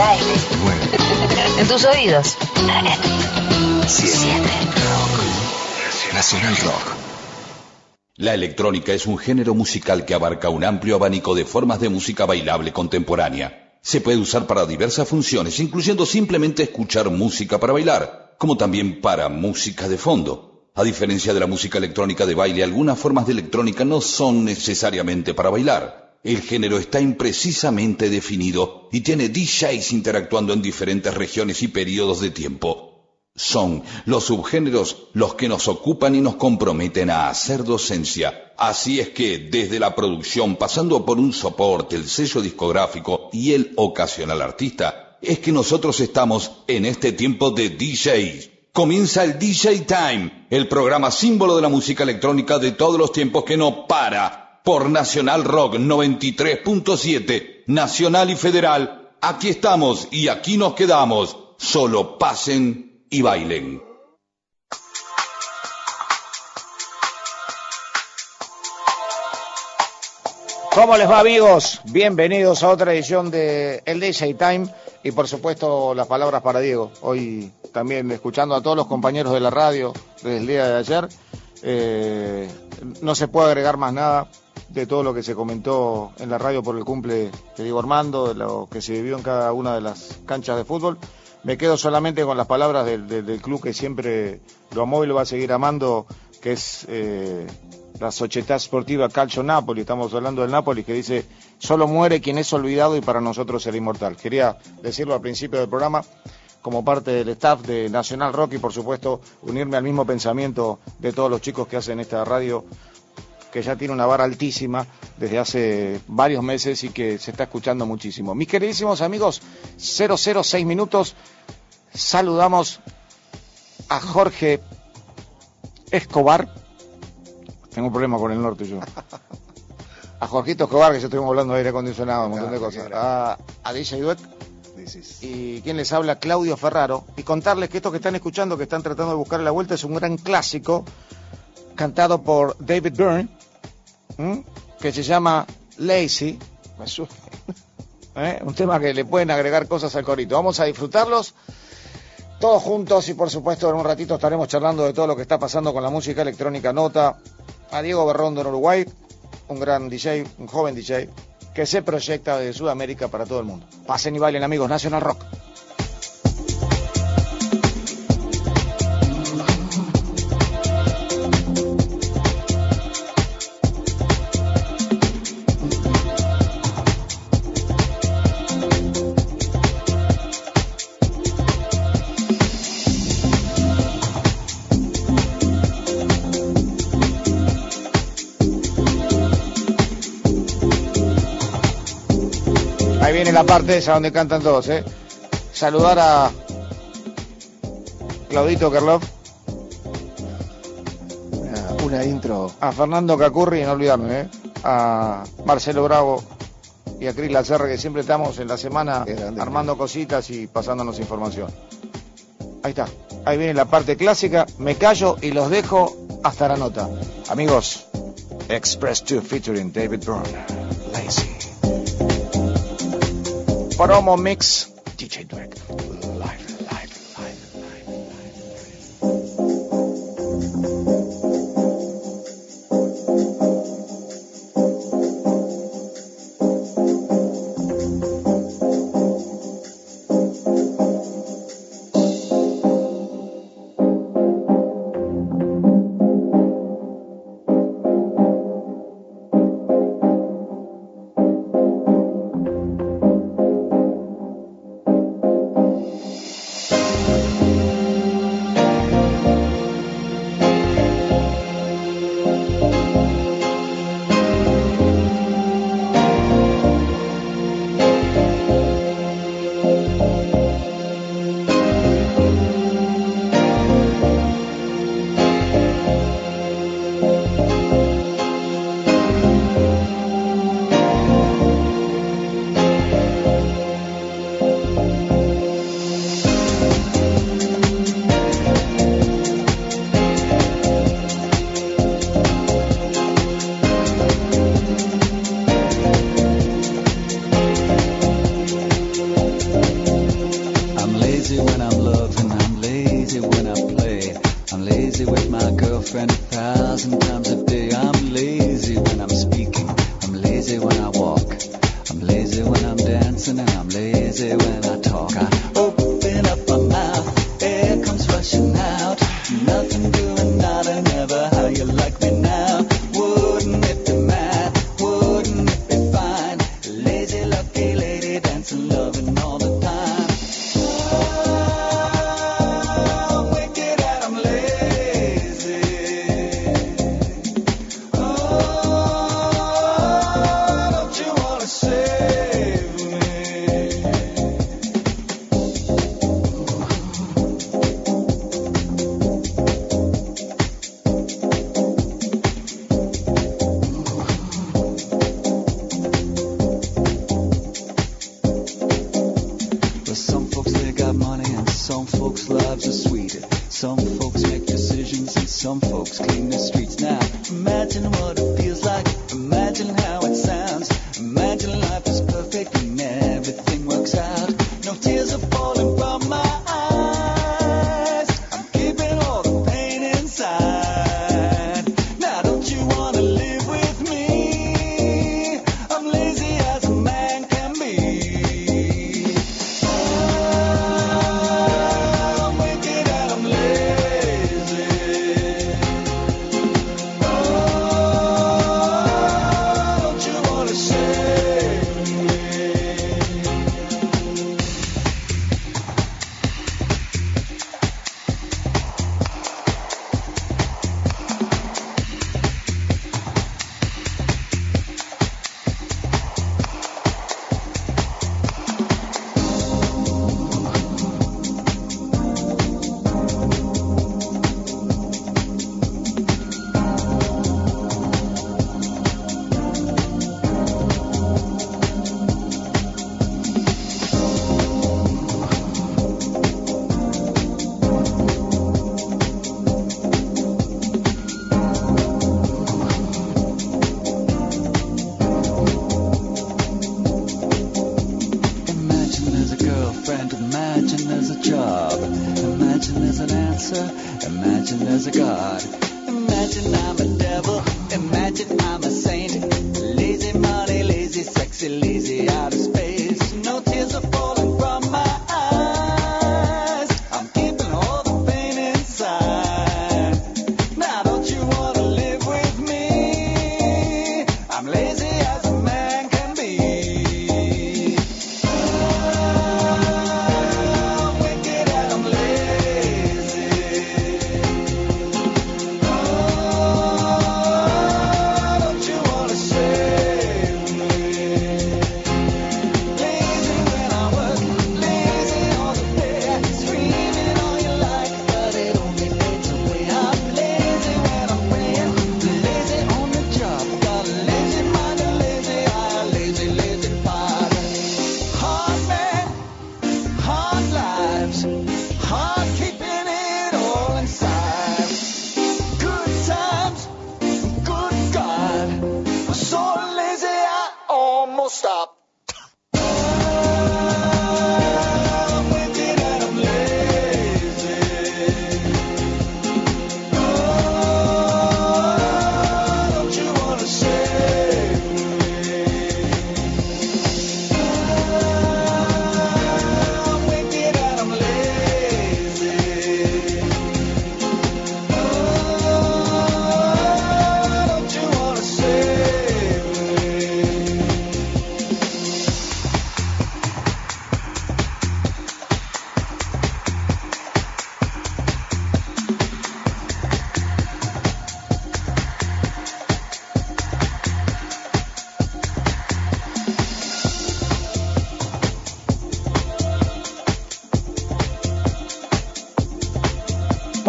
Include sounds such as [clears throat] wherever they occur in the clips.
al aire. En tus oídos. Siete. Nacional Rock. La electrónica es un género musical que abarca un amplio abanico de formas de música bailable contemporánea. Se puede usar para diversas funciones, incluyendo simplemente escuchar música para bailar, como también para música de fondo. A diferencia de la música electrónica de baile, algunas formas de electrónica no son necesariamente para bailar. El género está imprecisamente definido y tiene DJs interactuando en diferentes regiones y periodos de tiempo. Son los subgéneros los que nos ocupan y nos comprometen a hacer docencia. Así es que desde la producción, pasando por un soporte, el sello discográfico y el ocasional artista, es que nosotros estamos en este tiempo de DJs. Comienza el DJ Time, el programa símbolo de la música electrónica de todos los tiempos que no para por Nacional Rock 93.7, Nacional y Federal. Aquí estamos y aquí nos quedamos. Solo pasen y bailen. ¿Cómo les va amigos? Bienvenidos a otra edición de El DJ Time y por supuesto las palabras para Diego. Hoy también escuchando a todos los compañeros de la radio desde el día de ayer. Eh, no se puede agregar más nada de todo lo que se comentó en la radio por el cumple de Diego Armando, de lo que se vivió en cada una de las canchas de fútbol. Me quedo solamente con las palabras del, club que siempre lo amó y lo va a seguir amando, que es eh, la Società Sportiva Calcio Napoli. Estamos hablando del Napoli, que dice, solo muere quien es olvidado y para nosotros será inmortal. Quería decirlo al principio del programa como parte del staff de Nacional Rock y por supuesto unirme al mismo pensamiento de todos los chicos que hacen esta radio que ya tiene una vara altísima desde hace varios meses y que se está escuchando muchísimo. Mis queridísimos amigos, 006 minutos, saludamos a Jorge Escobar. Tengo un problema con el norte yo. A Jorgito Escobar, que ya estuvimos hablando de aire acondicionado, un montón de cosas. A, a DJ Duet. Y quien les habla, Claudio Ferraro. Y contarles que estos que están escuchando, que están tratando de buscar la vuelta, es un gran clásico cantado por David Byrne, que se llama Lazy. ¿Eh? Un tema que le pueden agregar cosas al corito. Vamos a disfrutarlos todos juntos y por supuesto en un ratito estaremos charlando de todo lo que está pasando con la música electrónica. Nota a Diego Berrondo en Uruguay, un gran DJ, un joven DJ, que se proyecta desde Sudamérica para todo el mundo. Pasen y bailen amigos, National Rock. La parte esa donde cantan todos, ¿eh? Saludar a Claudito Kerlov. Una, intro. A Fernando Cacurri, no olvidarme, ¿eh? A Marcelo Bravo y a Cris Lacerra, que siempre estamos en la semana armando cositas y pasándonos información. Ahí está. Ahí viene la parte clásica. Me callo y los dejo hasta la nota. Amigos, Express 2 featuring David Byrne. Lazy. Promo Mix DJ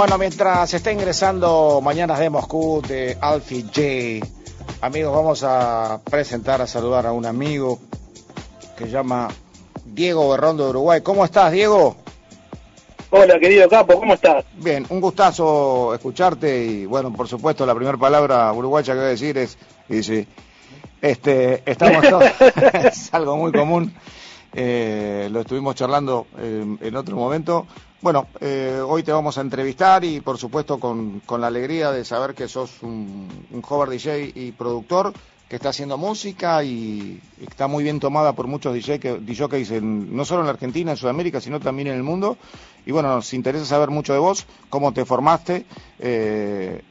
Bueno, mientras está ingresando Mañanas de Moscú de Alfie J, amigos, vamos a presentar, a saludar a un amigo que llama Diego Berrondo de Uruguay. ¿Cómo estás, Diego? Hola, querido Capo, ¿cómo estás? Bien, un gustazo escucharte y, bueno, por supuesto, la primera palabra uruguaya que voy a decir es, y sí, este, estamos todos, [laughs] [laughs] es algo muy común, eh, lo estuvimos charlando eh, en otro momento. Bueno, eh, hoy te vamos a entrevistar y por supuesto con, con la alegría de saber que sos un, un joven DJ y productor que está haciendo música y está muy bien tomada por muchos DJ que, DJs en, no solo en la Argentina, en Sudamérica, sino también en el mundo. Y bueno, nos interesa saber mucho de vos, cómo te formaste, eh,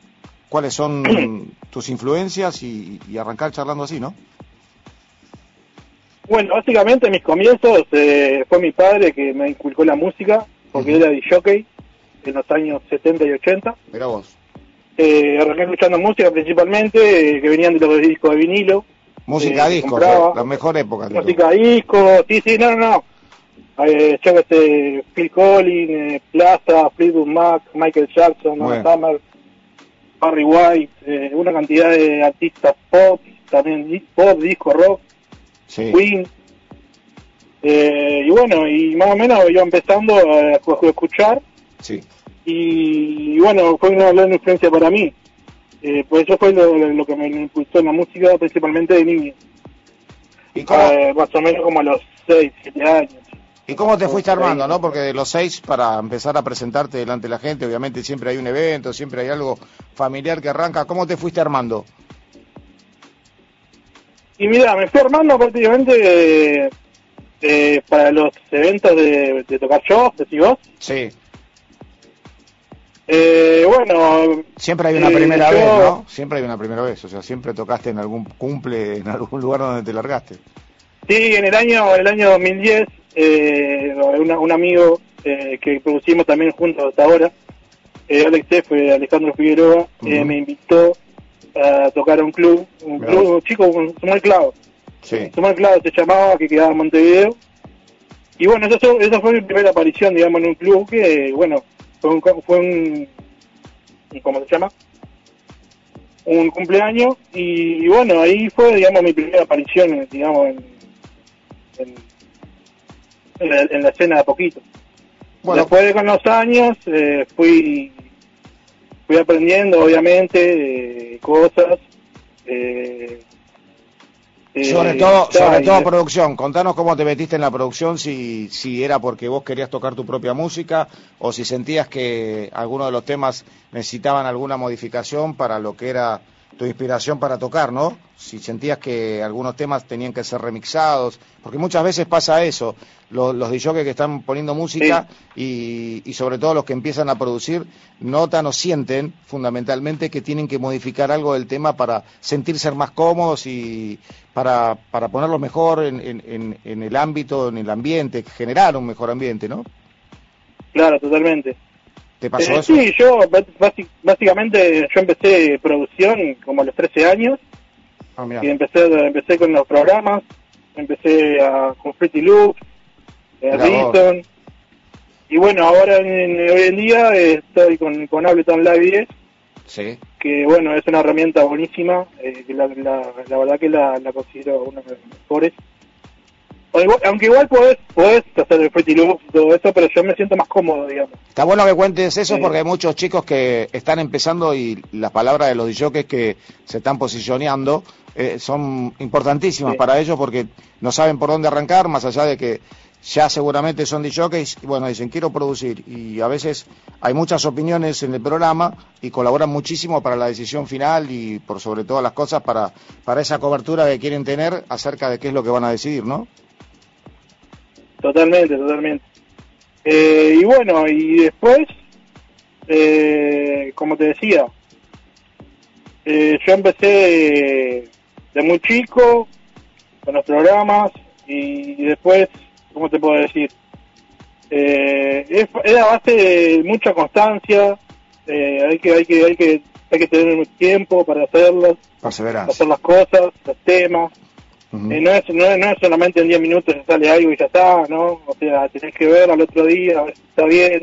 cuáles son [clears throat] tus influencias y, y arrancar charlando así, ¿no? Bueno, básicamente mis comienzos eh, fue mi padre que me inculcó la música, porque era jockey en los años 70 y 80. Mira vos. Eh, arranqué escuchando música principalmente, eh, que venían de los discos de vinilo. Música Eh, disco, compraba. la mejor época. Música disco, sí, sí, no, no, no. Eh, yo sé, Phil Collins, eh, Plaza, Fleetwood Mac, Michael Jackson, Bueno. Summer, Barry White, eh, una cantidad de artistas pop, también pop, disco, rock, Sí. Queen. Eh, y bueno, y más o menos iba empezando a, a escuchar Sí. y, bueno, fue una gran influencia para mí. Eh, pues eso fue lo, lo que me impulsó en la música, principalmente de niño, ¿Y cómo, Eh, más o menos como a los 6, 7 años. ¿Y cómo te fuiste armando, no? Porque de los seis, para empezar a presentarte delante de la gente, obviamente siempre hay un evento, siempre hay algo familiar que arranca. ¿Cómo te fuiste armando? Y mira, me fui armando prácticamente eh, para los eventos de, de tocar shows, decís vos. Sí. Eh, bueno, Siempre hay una Eh, primera yo- vez, ¿no? Siempre hay una primera vez. O sea, siempre tocaste en algún cumple, en algún [laughs] lugar donde te largaste. sí, en el año en el año 2010, eh, una- un amigo eh, que producimos también juntos hasta ahora, Alex F., Alejandro Figueroa, me invitó a tocar a un club, un club, un chico, un Clavo. Sí. Sumar Clavo se llamaba, que quedaba en Montevideo. Y bueno, eso, esa fue mi primera aparición, digamos, en un club que, bueno, fue un, fue un ¿cómo se llama? Un cumpleaños y, bueno, ahí fue, digamos, mi primera aparición, digamos, en, en, en la, en la escena de a poquito. Bueno, Después con los años eh, fui fui aprendiendo, obviamente, eh, cosas. Eh, sobre todo, ya, sobre todo de- producción. Contanos cómo te metiste en la producción, si, si era porque vos querías tocar tu propia música o si sentías que algunos de los temas necesitaban alguna modificación para lo que era tu inspiración para tocar, ¿no? Si sentías que algunos temas tenían que ser remixados, porque muchas veces pasa eso, los, los que están poniendo música y, y sobre todo los que empiezan a producir notan o sienten fundamentalmente que tienen que modificar algo del tema para sentirse más cómodos y para, para ponerlo mejor en, en, en, en el ámbito, en el ambiente, generar un mejor ambiente, ¿no? Claro, totalmente. ¿Te pasó Eh, eso? sí, yo básicamente yo empecé producción como a los 13 años Ah, y empecé empecé con los programas, empecé a, con Pretty Loop, eh. Reason, y bueno, ahora en- hoy en día estoy con, con Ableton Live 10, Sí. que bueno, es una herramienta buenísima, eh, que la, la, la verdad que la, la considero una de las mejores. Igual- aunque igual podés, podés hacer el Pretty Loop y todo eso, pero yo me siento más cómodo, digamos. Está bueno que cuentes eso Sí. porque hay muchos chicos que están empezando y las palabras de los DJs que se están posicionando eh, son importantísimas Sí. para ellos porque no saben por dónde arrancar, más allá de que ya seguramente son DJs y bueno, dicen quiero producir y a veces hay muchas opiniones en el programa y colaboran muchísimo para la decisión final y por sobre todas las cosas para, para esa cobertura que quieren tener acerca de qué es lo que van a decidir, ¿no? Totalmente, totalmente. Eh, y bueno, y después, eh, como te decía, eh, yo empecé de muy chico con los programas y después, ¿cómo te puedo decir? Eh, es, es a base de mucha constancia, eh, hay que hay que hay que hay que tener tiempo para hacerlas, hacer las cosas, los temas. Ujú. Eh, no, es, no, es- no es solamente en 10 minutos se sale algo y ya está, ¿no? O sea, tenés que ver al otro día, a ver si está bien.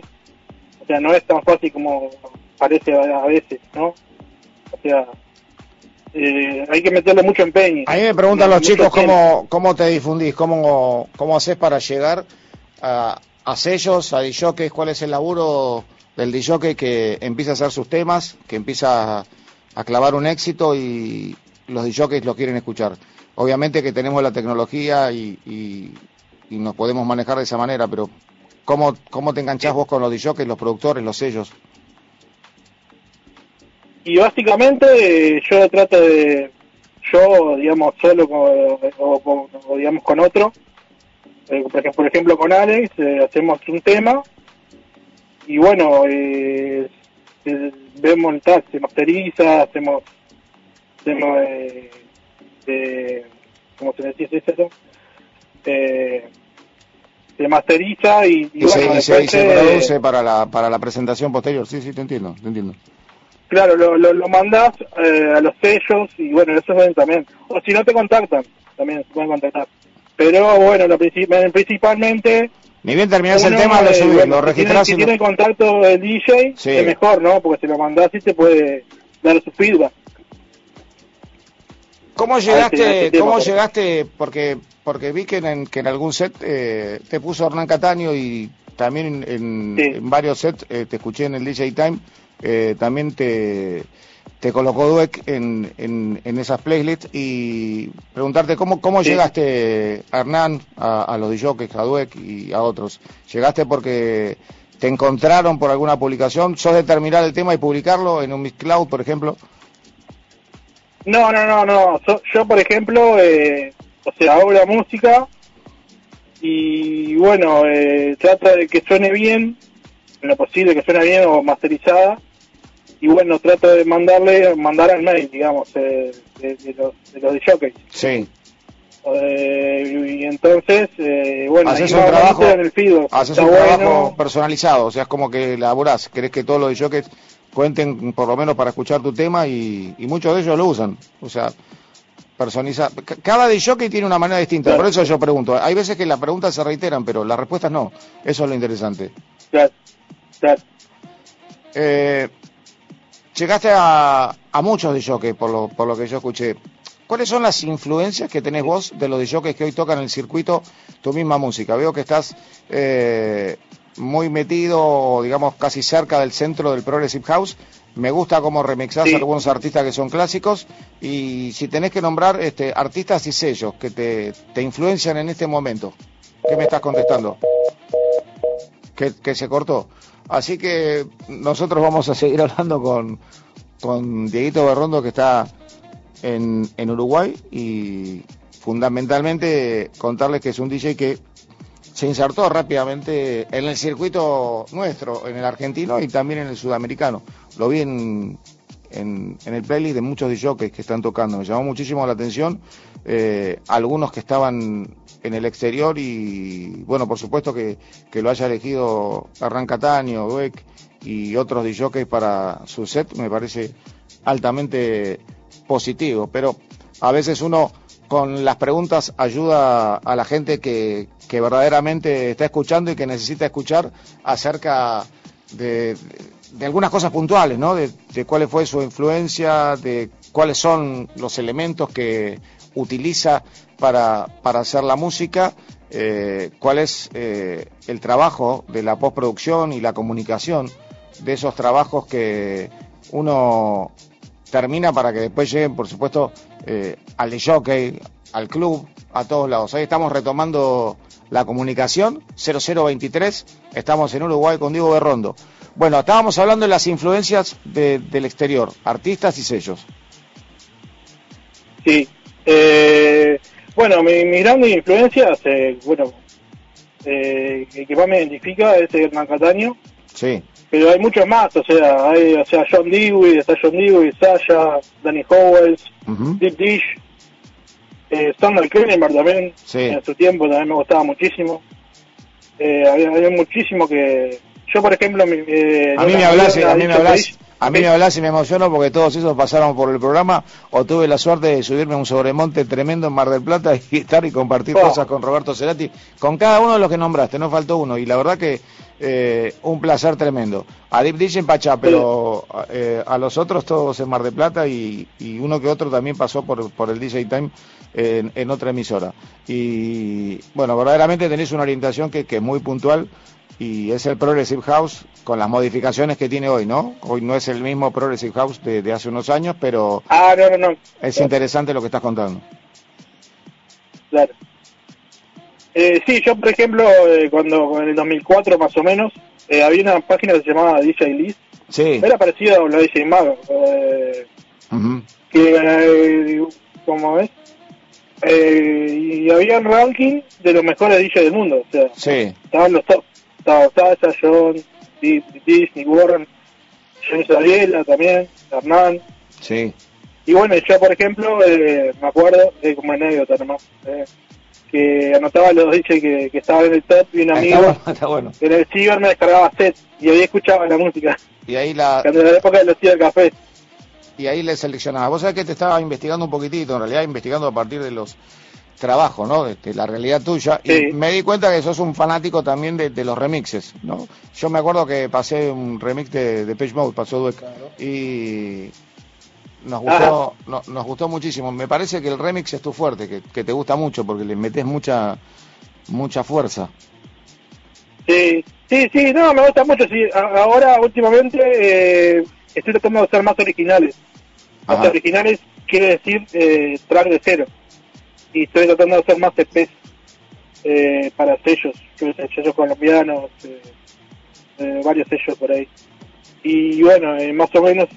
O sea, no es tan fácil como parece a, a veces, ¿no? O sea, eh, hay que meterle mucho empeño. A mí me preguntan los chicos cómo, cómo te difundís, cómo, cómo haces para llegar a, a sellos, a DJs, cuál es el laburo del DJ que empieza a hacer sus temas, que empieza a, a clavar un éxito y los DJs lo quieren escuchar. Obviamente que tenemos la tecnología y, y- y nos podemos manejar de esa manera, pero ¿cómo, cómo te enganchás vos con los DJs, los productores, los sellos? Y básicamente eh, yo trato de, yo, digamos, solo o, digamos con otro, eh, por ejemplo con Alex, eh, hacemos un tema y bueno, eh, eh, vemos tag, se masteriza, hacemos, hacemos eh, eh, ¿cómo se dice eso? Eh, se masteriza y, y Y, se, bueno, se- y después se se- produce para la, para la presentación posterior. Sí, sí, te entiendo, te entiendo. Claro, lo, lo, lo mandás eh, a los sellos y bueno, eso ven también. O si no te contactan, también se pueden contactar. Pero bueno, lo princip- principalmente... Ni bien terminás el tema, lo eh, subís, bueno, lo si tiene- registrás Si tiene contacto el DJ, Sí. es mejor, ¿no? Porque si lo mandás y te puede dar su feedback. ¿Cómo ese- llegaste, a ese tema, cómo llegaste, porque porque vi que en, que en algún set eh, te puso Hernán Cataño y también en, en- Sí. en varios sets eh, te escuché en el DJ Time, eh, también te, te colocó Dueck en, en, en esas playlists y preguntarte cómo, cómo Sí. llegaste, Hernán, a, a los DJs, a Dueck y a otros. ¿Llegaste porque te encontraron por alguna publicación? ¿Sos de terminar el tema y publicarlo en un Mixcloud, por ejemplo? No, no, no, no. So- yo, por ejemplo, eh, o sea, hago la música y bueno, eh, trata de que suene bien, en lo posible que suene bien o masterizada. Y bueno, trato de mandarle, mandar al mail, digamos, eh, de, de los, de los jockeys. Sí. Eh, y entonces, eh, bueno, Haces un trabajo, en el haces un bueno. trabajo personalizado, o sea, es como que laburás, querés que todos los jockeys cuenten por lo menos para escuchar tu tema y, y muchos de ellos lo usan, o sea, personalizar. C- Cada jockey tiene una manera distinta, Claro. por eso yo pregunto. Hay veces que las preguntas se reiteran, pero las respuestas no. Eso es lo interesante. Claro, claro. Eh, llegaste a, a muchos de jockeys, por lo, por lo que yo escuché. ¿Cuáles son las influencias que tenés vos de los de jockeys que hoy tocan en el circuito tu misma música? Veo que estás eh, muy metido, digamos, casi cerca del centro del Progressive House. Me gusta cómo remixás Sí. algunos artistas que son clásicos. Y si tenés que nombrar este, artistas y sellos que te, te influencian en este momento, ¿qué me estás contestando? que, que se cortó. Así que nosotros vamos a seguir [laughs] hablando con, con Dieguito Berrondo que está en, en Uruguay y fundamentalmente contarles que es un DJ que se insertó rápidamente en el circuito nuestro, en el argentino y también en el sudamericano. Lo vi en, en, en el playlist de muchos DJs que están tocando. Me llamó muchísimo la atención eh, algunos que estaban en el exterior y bueno, por supuesto que, que lo haya elegido Hernán Cataño, Dueck y otros DJs para su set me parece altamente positivo, pero a veces uno con las preguntas ayuda a la gente que, que verdaderamente está escuchando y que necesita escuchar acerca de, de algunas cosas puntuales, ¿no? De, de cuál fue su influencia, de cuáles son los elementos que utiliza para, para hacer la música, eh, cuál es eh, el trabajo de la postproducción y la comunicación de esos trabajos que uno termina para que después lleguen, por supuesto, eh, al jockey, al club, a todos lados. Ahí estamos retomando la comunicación, 0023, estamos en Uruguay con Diego Berrondo. Bueno, estábamos hablando de las influencias de- del exterior, artistas y sellos. Sí. Eh, bueno, mi, grandes influencias, eh, bueno, eh, el que más me identifica es Hernán Cataño, Sí, pero hay muchos más, o sea, hay, o sea, John Dewey, está John Dewey, Sasha, Danny Howells, ujú, Deep Dish, eh, Sander Krenenberg también, Sí. en su tiempo también me gustaba muchísimo. Eh, había, había muchísimo que... Yo, por ejemplo, mi, eh, A mí me la- hablas, no la a mí me hablas, a mí me hablas y me emociono porque todos esos pasaron por el programa o tuve la suerte de subirme a un sobremonte tremendo en Mar del Plata y estar y compartir Oh. cosas con Roberto Cerati, con cada uno de los que nombraste, no faltó uno y la verdad que eh, un placer tremendo. A Deep Dish en Pachá, pero eh, a los otros todos en Mar del Plata y, y uno que otro también pasó por, por el DJ Time en, en otra emisora. Y bueno, verdaderamente tenés una orientación que, que es muy puntual y es el Progressive House con las modificaciones que tiene hoy, ¿no? Hoy no es el mismo Progressive House de, de hace unos años, pero Ah, no, no, no. es interesante lo que estás contando. Claro. Eh, sí, yo por ejemplo, eh, cuando en el 2004 más o menos, eh, había una página que se llamaba DJ List. Sí. Era parecido a lo de DJ Mago. Eh, Ujú. que, eh, ¿cómo es? Eh, y había un ranking de los mejores DJs del mundo. O sea, Sí. estaban los top. Estaba Sasha, John, Di- Disney, Warren, Johnny Ariela también, Hernán. Sí. Y bueno, yo por ejemplo, eh, me acuerdo, eh, como anécdota nomás, eh, que anotaba los DJs que, que estaban en el top y un Está amigo bueno, está bueno. en el ciber me descargaba set y ahí escuchaba la música, Y ahí la, cuando era la época de los cibercafés. y ahí le seleccionaba. Vos sabés que te estaba investigando un poquitito, en realidad investigando a partir de los trabajos, ¿no? De la realidad tuya. Sí. Y me di cuenta que sos un fanático también de, de los remixes, ¿no? Yo me acuerdo que pasé un remix de, de Page Mode, pasó Dweck. Y nos gustó, no- nos gustó muchísimo. Me parece que el remix es tu fuerte, que, que te gusta mucho porque le metes mucha, mucha fuerza. Sí, sí, sí, no, me gusta mucho. Sí. Ahora, últimamente, eh, estoy tratando de ser más originales. Más originales quiere decir eh, track de cero. Y estoy tratando de hacer más EPs eh, para sellos, sellos colombianos, eh, eh, varios sellos por ahí. Y bueno, eh, más o menos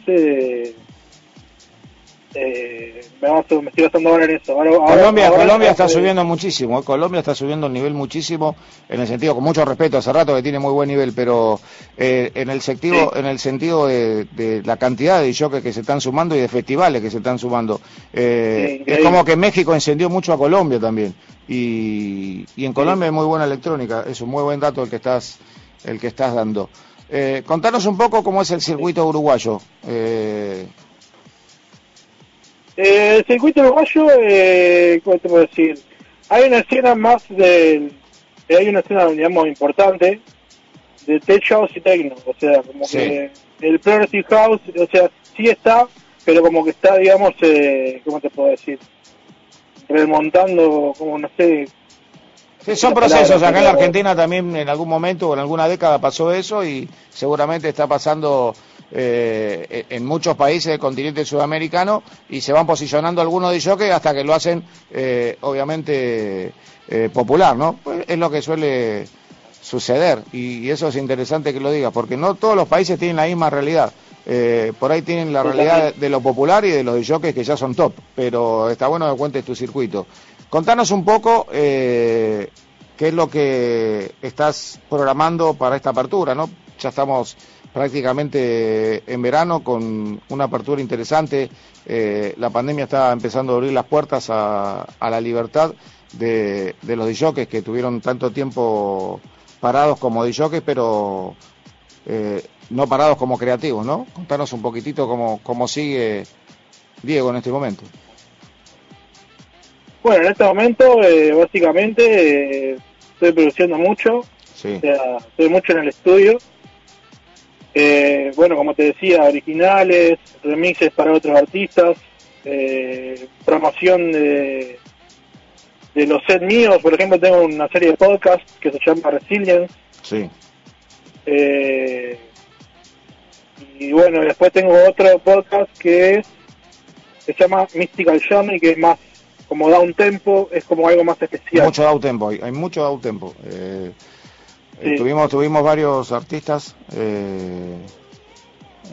eh, me, estoy basando ahora en eso. Ahora- ahora- Colombia, ahora- Colombia está eh, subiendo muchísimo, ¿eh? Colombia está subiendo el nivel muchísimo, en el sentido, con mucho respeto, hace rato que tiene muy buen nivel, pero eh, en el sentido, Sí. en el sentido de, de la cantidad de jockeys que se están sumando y de festivales que se están sumando. Eh, Sí, es como que México encendió mucho a Colombia también. Y, y en Colombia hay muy buena electrónica, es un muy buen dato el que estás, el que estás dando. Eh, contanos un poco cómo es el circuito uruguayo. Eh, Eh, el circuito uruguayo, eh, ¿cómo te puedo decir? Hay una escena más del... eh, hay una escena, digamos, importante de tech house y techno. O sea, como Sí. que el progressive house, o sea, sí está, pero como que está, digamos, eh, ¿cómo te puedo decir? Remontando, como no sé... Sí, son procesos. Acá en la Argentina también en algún momento o en alguna década pasó eso y seguramente está pasando eh, en muchos países del continente sudamericano y se van posicionando algunos de que hasta que lo hacen, eh, obviamente, eh, popular, ¿no? Pues es lo que suele suceder y, y eso es interesante que lo digas porque no todos los países tienen la misma realidad. Eh, por ahí tienen la realidad de, de lo popular y de los de que ya son top, pero está bueno que cuentes tu circuito. Contanos un poco eh, qué es lo que estás programando para esta apertura, ¿no? Ya estamos prácticamente en verano con una apertura interesante. Eh, la pandemia está empezando a abrir las puertas a, a la libertad de, de los DJs que tuvieron tanto tiempo parados como DJs, pero eh, no parados como creativos, ¿no? Contanos un poquitito cómo, cómo sigue Diego en este momento. Bueno, en este momento, eh, básicamente, eh, estoy produciendo mucho, Sí, o sea, estoy mucho en el estudio. Eh, bueno, como te decía, originales, remixes para otros artistas, eh, promoción de, de los sets míos. Por ejemplo, tengo una serie de podcasts que se llama Resilience. sí. eh, y bueno, después tengo otro podcast que es se llama Mystical Journey, que es más como da un tempo, es como algo más especial. Mucho down tempo, hay, hay mucho down tempo. Eh, eh, tuvimos, tuvimos varios artistas. eh,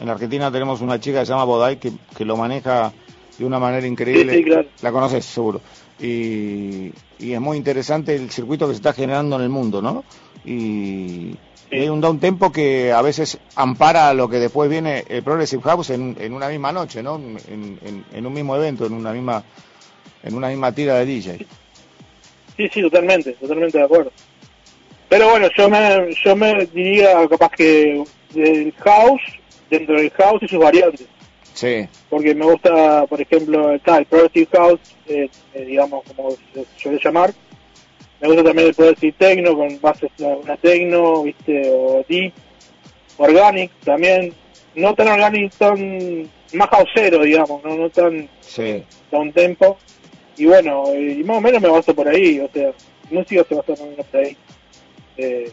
en la Argentina tenemos una chica que se llama Bodai que, que lo maneja de una manera increíble. Sí, sí, claro. La conoces seguro. Y, y es muy interesante el circuito que se está generando en el mundo, ¿no? Y hay un down tempo que a veces ampara lo que después viene el Progressive House en, en una misma noche, ¿no? En, en- en un mismo evento, en una misma en una misma tira de DJ. Sí, sí, totalmente, totalmente de acuerdo. Pero bueno, yo me, yo me diría capaz que el house, dentro del house y sus variantes. Sí, Porque me gusta, por ejemplo, está el Progressive House, eh, eh, digamos, como se suele llamar. Me gusta también el Progressive Techno, con bases, una, Techno, viste, o Deep, Organic también. No tan Organic, tan más houseero, digamos, no, no tan sí. da un tempo. Y bueno, y más o menos me baso por ahí, o sea, música se basa más o menos por ahí. Eh,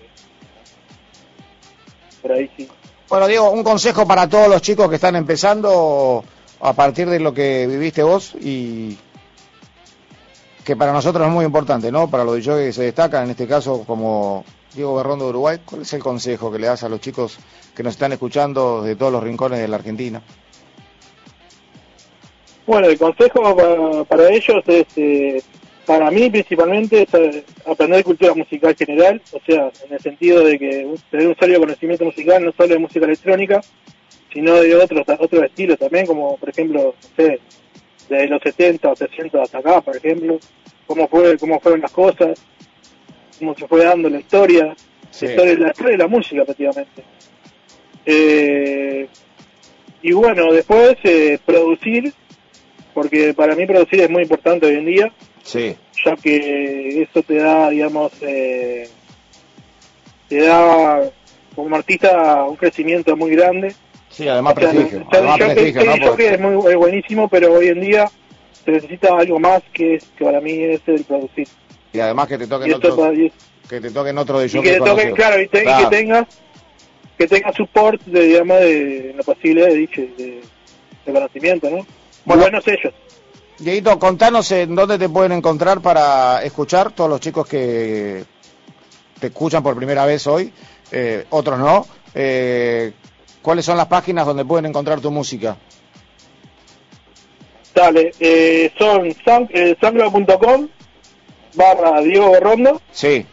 por ahí sí. Bueno, Diego, un consejo para todos los chicos que están empezando a partir de lo que viviste vos y que para nosotros es muy importante, ¿no? Para los DJs que se destacan, en este caso como Diego Berrondo de Uruguay, ¿cuál es el consejo que le das a los chicos que nos están escuchando de todos los rincones de la Argentina? Bueno, el consejo para, para ellos es, eh, para mí principalmente, es eh, aprender cultura musical general, o sea, en el sentido de que tener un sólido conocimiento musical, no solo de música electrónica, sino de otros otros estilos también, como por ejemplo, no sé, de los 70 o 60 hasta acá, por ejemplo, cómo fue cómo fueron las cosas, cómo se fue dando la historia, Sí. la, historia la historia de la música prácticamente. Eh, y bueno, después eh, producir, porque para mí producir es muy importante hoy en día, Sí, ya que eso te da, digamos, eh, te da como artista un crecimiento muy grande. sí, además O sea, prestigio, además yo que- prestigio, que- ¿no? yo Porque- que es muy es buenísimo, pero hoy en día se necesita algo más que, es, que para mí es el producir. y además que te toquen para- y- que te toquen otro de y que te claro, y, te- y que tengas que tengas support de, digamos, de, lo posible de, dicho, de, de conocimiento, ¿no? Bueno. Buenos ellos. Dieguito, contanos en dónde te pueden encontrar para escuchar todos los chicos que te escuchan por primera vez hoy, eh, otros no. Eh, ¿Cuáles son las páginas donde pueden encontrar tu música? Dale, eh, son san- eh, sangro.com barra Diego Berrondo Sí,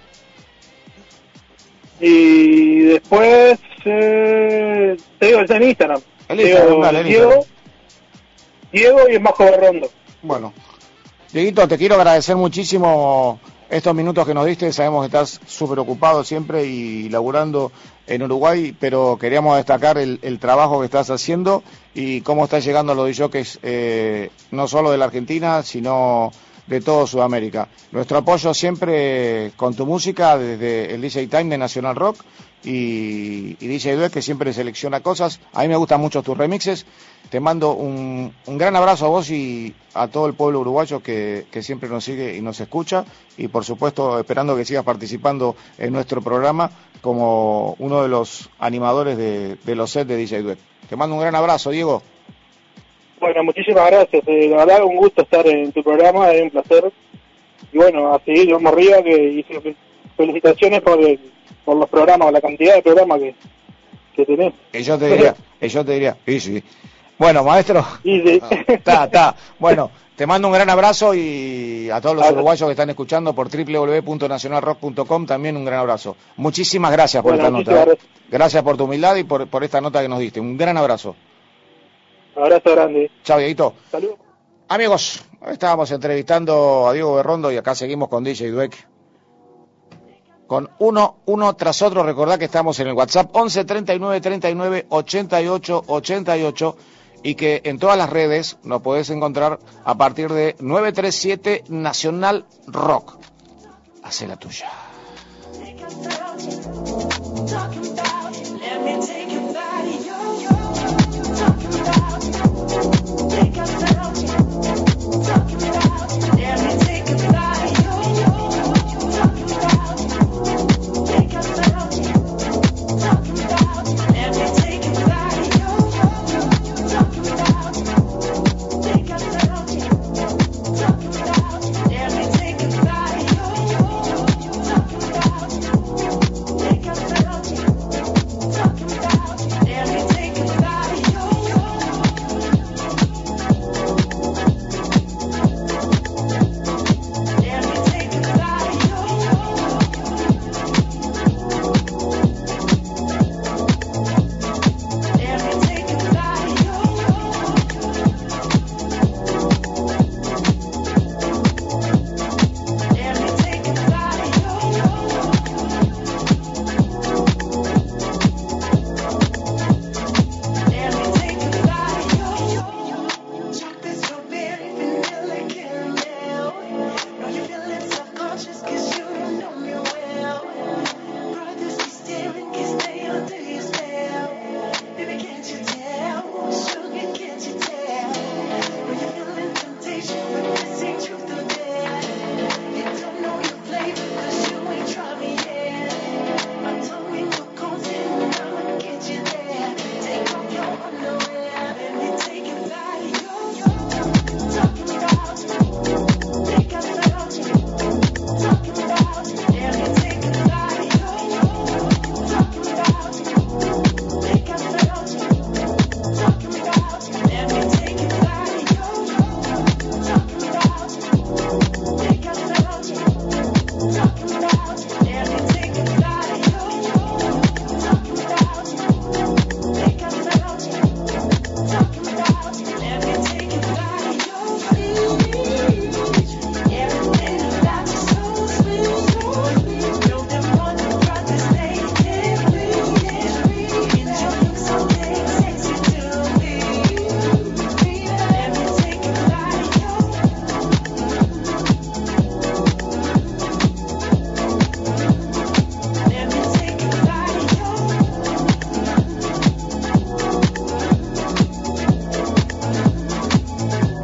y después eh, te digo está en Instagram El Diego, Instagram, dale, el Diego, Instagram. Diego y es Majo Berrondo bueno. Dieguito, te quiero agradecer muchísimo estos minutos que nos diste. Sabemos que estás súper ocupado siempre y laburando en Uruguay, pero queríamos destacar el, trabajo que estás haciendo y cómo estás llegando a los DJs, eh, no solo de la Argentina, sino de todo Sudamérica. Nuestro apoyo siempre con tu música desde el DJ Time de Nacional Rock y, y DJ Due que siempre selecciona cosas. A mí me gustan mucho tus remixes. Te mando un, un gran abrazo a vos y a todo el pueblo uruguayo que, siempre nos sigue y nos escucha y por supuesto esperando que sigas participando en nuestro programa como uno de los animadores de, los sets de DJ Duet. Te mando un gran abrazo, Diego. bueno muchísimas gracias eh, la verdad un gusto estar en tu programa es un placer y bueno a seguir vamos arriba que y fe- felicitaciones por el- por los programas la cantidad de programas que, que tenés Y yo te diría, y yo te diría, y sí. Bueno, maestro, y de- está, está. Bueno, te mando un gran abrazo y a todos los uruguayos que están escuchando por www.nacionalrock.com también un gran abrazo. Muchísimas gracias por Bueno, esta nota. ¿eh? gracias. Gracias por tu humildad y por, por esta nota que nos diste. Un gran abrazo. abrazo grande Chao, Dieguito. saludos Amigos, estábamos entrevistando a Diego Berrondo y acá seguimos con DJ Dweck. Con uno, uno tras otro, recordad que estamos en el WhatsApp 11 39 39 88 88 y que en todas las redes nos podés encontrar a partir de 937 Nacional Rock. Hace la tuya.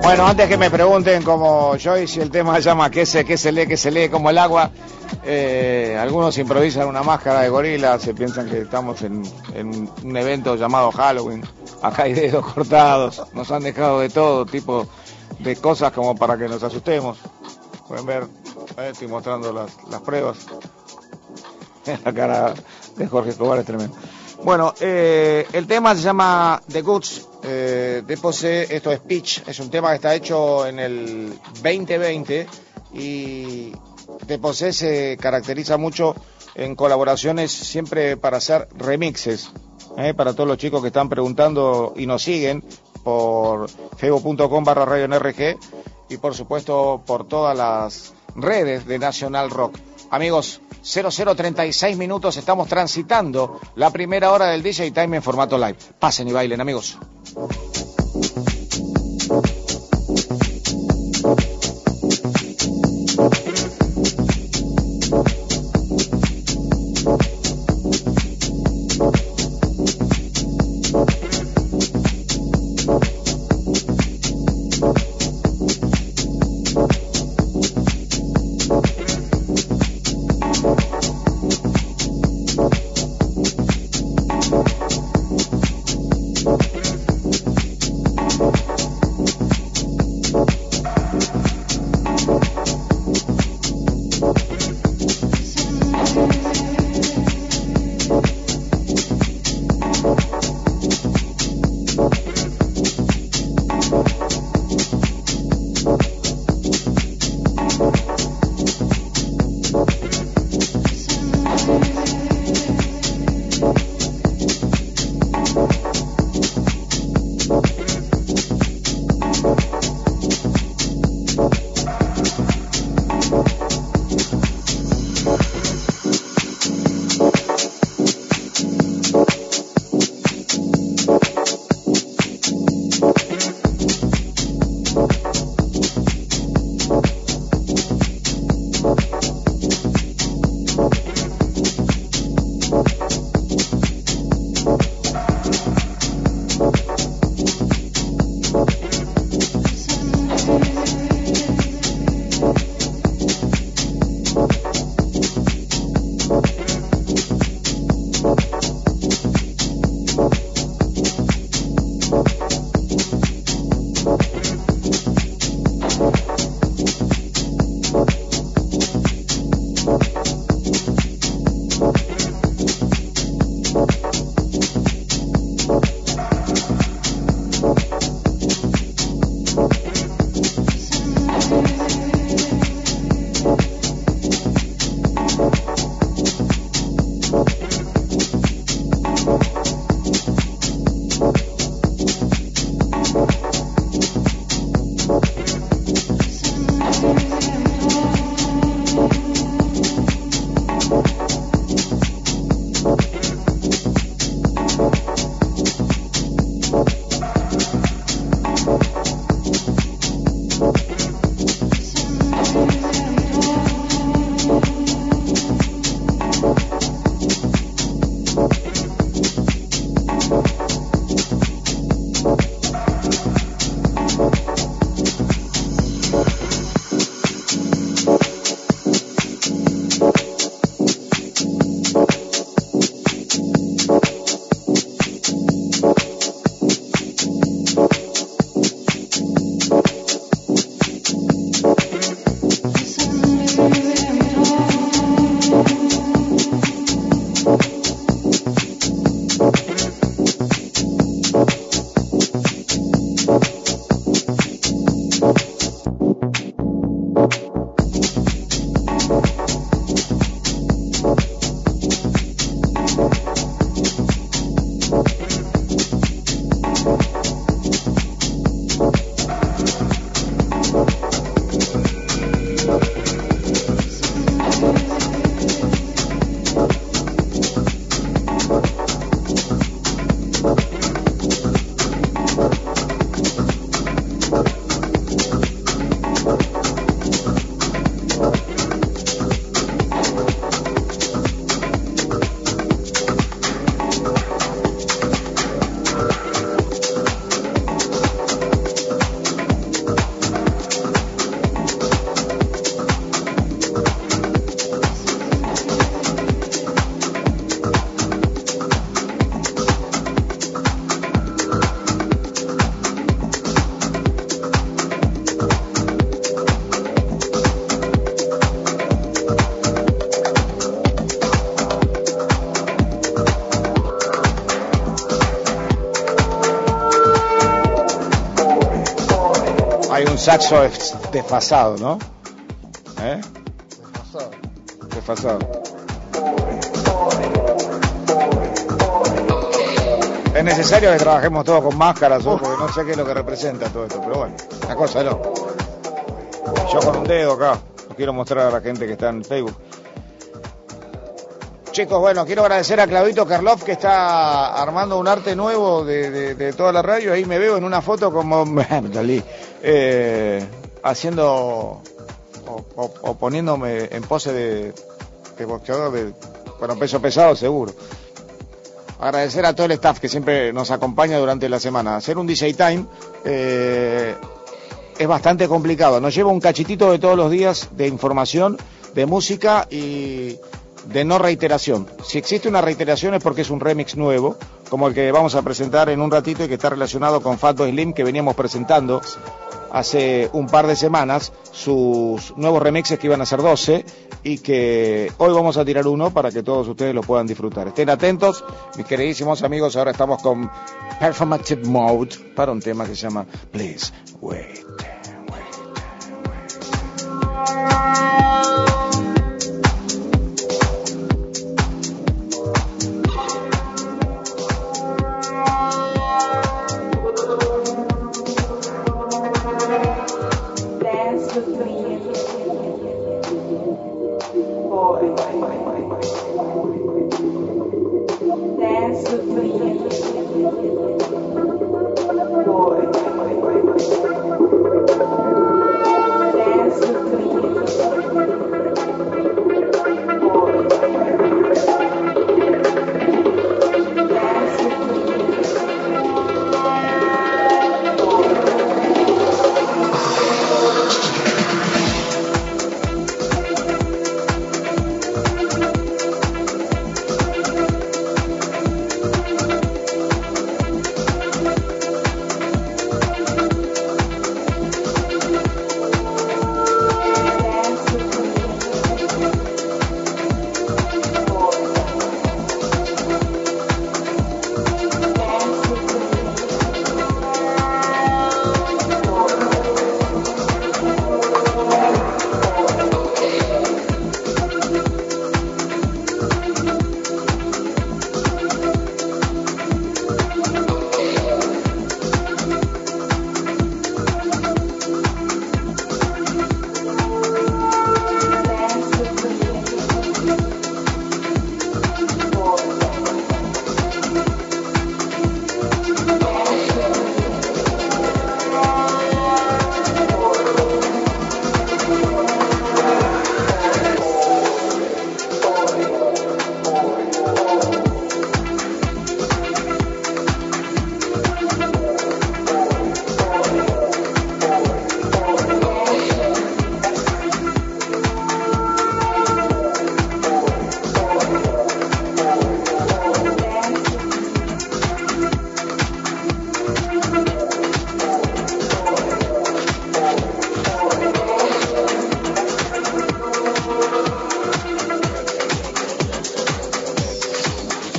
Bueno, antes que me pregunten como si el tema se llama qué se, qué se lee, qué se lee como el agua, eh, algunos improvisan una máscara de gorila, se piensan que estamos en, en un evento llamado Halloween. Acá hay dedos cortados, nos han dejado de todo tipo de cosas como para que nos asustemos. Pueden ver, eh, estoy mostrando las, las pruebas. [laughs] La cara de Jorge Escobar es tremendo. Bueno, eh, el tema se llama The Goods de Posee, esto es Pitch, es un tema que está hecho en el 2020 y de Posee se caracteriza mucho en colaboraciones siempre para hacer remixes. eh, para todos los chicos que están preguntando y nos siguen por facebook.com barra radio NRG y por supuesto por todas las redes de National Rock. Amigos, 0036 minutos, estamos transitando la primera hora del DJ Time en formato live. Pasen y bailen, amigos. We'll saxo desfasado, ¿no? ¿Eh? Desfasado. Es necesario que trabajemos todos con máscaras, ¿no? porque no sé qué es lo que representa todo esto, pero bueno, la cosa no. Yo con un dedo acá, quiero mostrar a la gente que está en Facebook. Chicos, bueno, quiero agradecer a Clavito Karloff que está armando un arte nuevo de, toda la radio. Ahí me veo en una foto como [laughs] eh, haciendo o poniéndome en pose de, de boxeador de, bueno, peso pesado seguro. Agradecer a todo el staff que siempre nos acompaña durante la semana. Hacer un DJ Time eh, es bastante complicado. Nos lleva un cachitito de todos los días de información, de música y de no reiteración. Si existe una reiteración es porque es un remix nuevo, como el que vamos a presentar en un ratito y que está relacionado con Fatboy Slim que veníamos presentando hace un par de semanas, sus nuevos remixes que iban a ser 12 y que hoy vamos a tirar uno para que todos ustedes lo puedan disfrutar. Estén atentos, mis queridísimos amigos, ahora estamos con Performative Mode para un tema que se llama Please Wait. Dance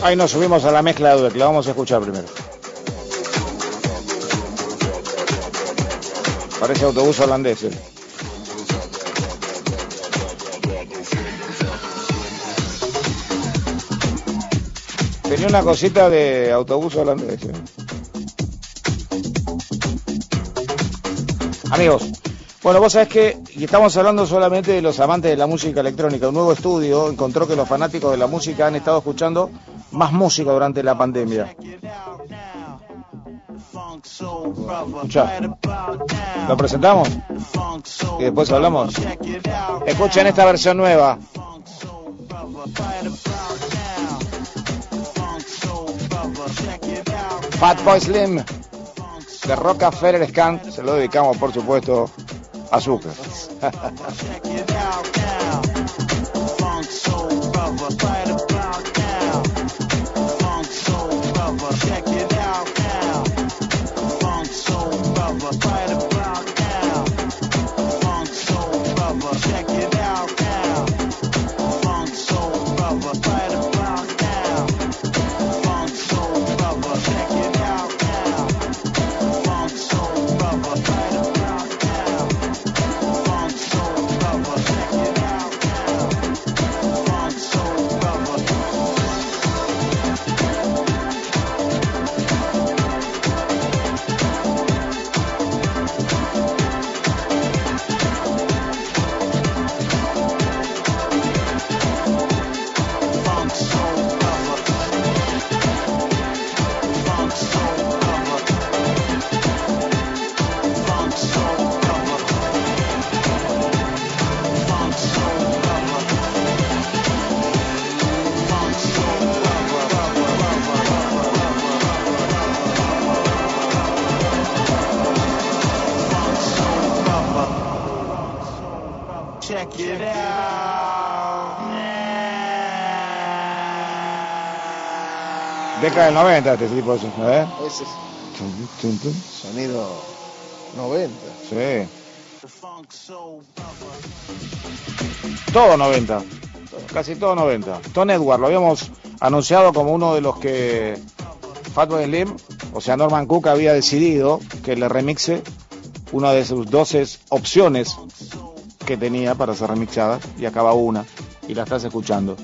Ahí nos subimos a la mezcla de que la vamos a escuchar primero. Parece autobús holandés. eh. Tenía una cosita de autobús holandés. eh. Amigos, bueno, vos sabés que, estamos hablando solamente de los amantes de la música electrónica, un nuevo estudio encontró que los fanáticos de la música han estado escuchando más música durante la pandemia. Escucha. ¿Lo presentamos? Y después hablamos. Escuchen esta versión nueva. Fat Boy Slim de Rockefeller Scan se lo dedicamos por supuesto a Zucker. [laughs] [laughs] Década del 90 este tipo de ¿eh? Ese es Tum, tum, tum. sonido 90. Sí. Todo 90. Casi todo 90. Tom Edward, lo habíamos anunciado como uno de los que Fatboy Slim, o sea, Norman Cook había decidido que le remixe una de sus 12 opciones que tenía para ser remixada y acaba una y la estás escuchando.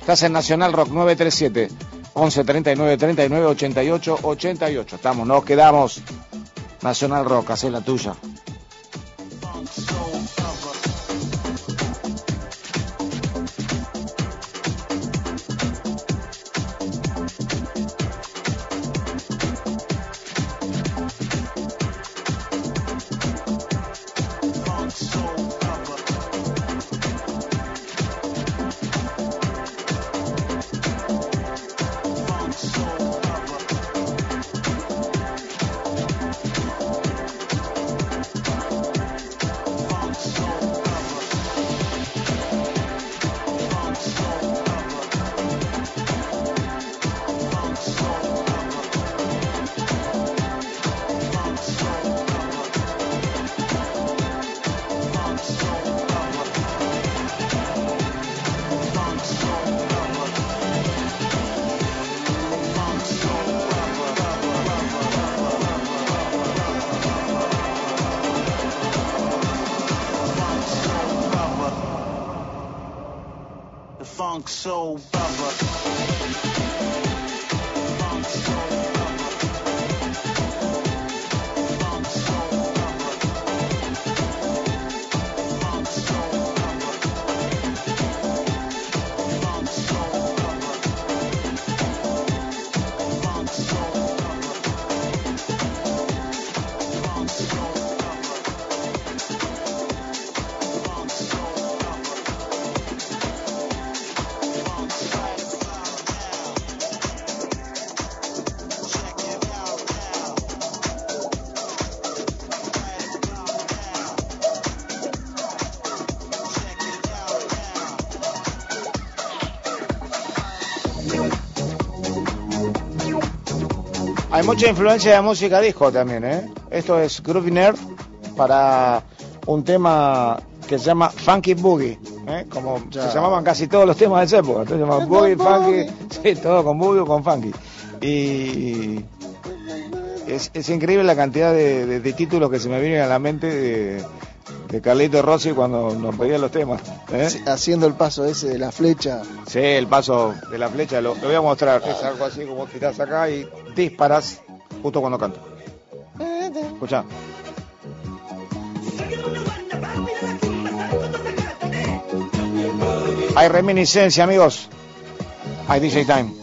Estás en Nacional Rock 937 11 39 39 88 88. Estamos, nos quedamos. Nacional Rock, hacé la tuya. Hay mucha influencia de música disco también, ¿eh? Esto es Groovy Nerve para un tema que se llama Funky Boogie, ¿eh? Como Ya. se llamaban casi todos los temas de esa época. Entonces se llama Boogie, Funky, [laughs] sí, todo con Boogie o con Funky. Y es, es increíble la cantidad de, de- de títulos que se me vienen a la mente de, de Carlito Rossi cuando nos pedía los temas. ¿eh? Haciendo el paso ese de la flecha. Sí, el paso de la flecha, lo, lo voy a mostrar. Es algo así como tirás acá y disparas justo cuando canto. Escucha. Hay reminiscencia, amigos. Hay DJ Time.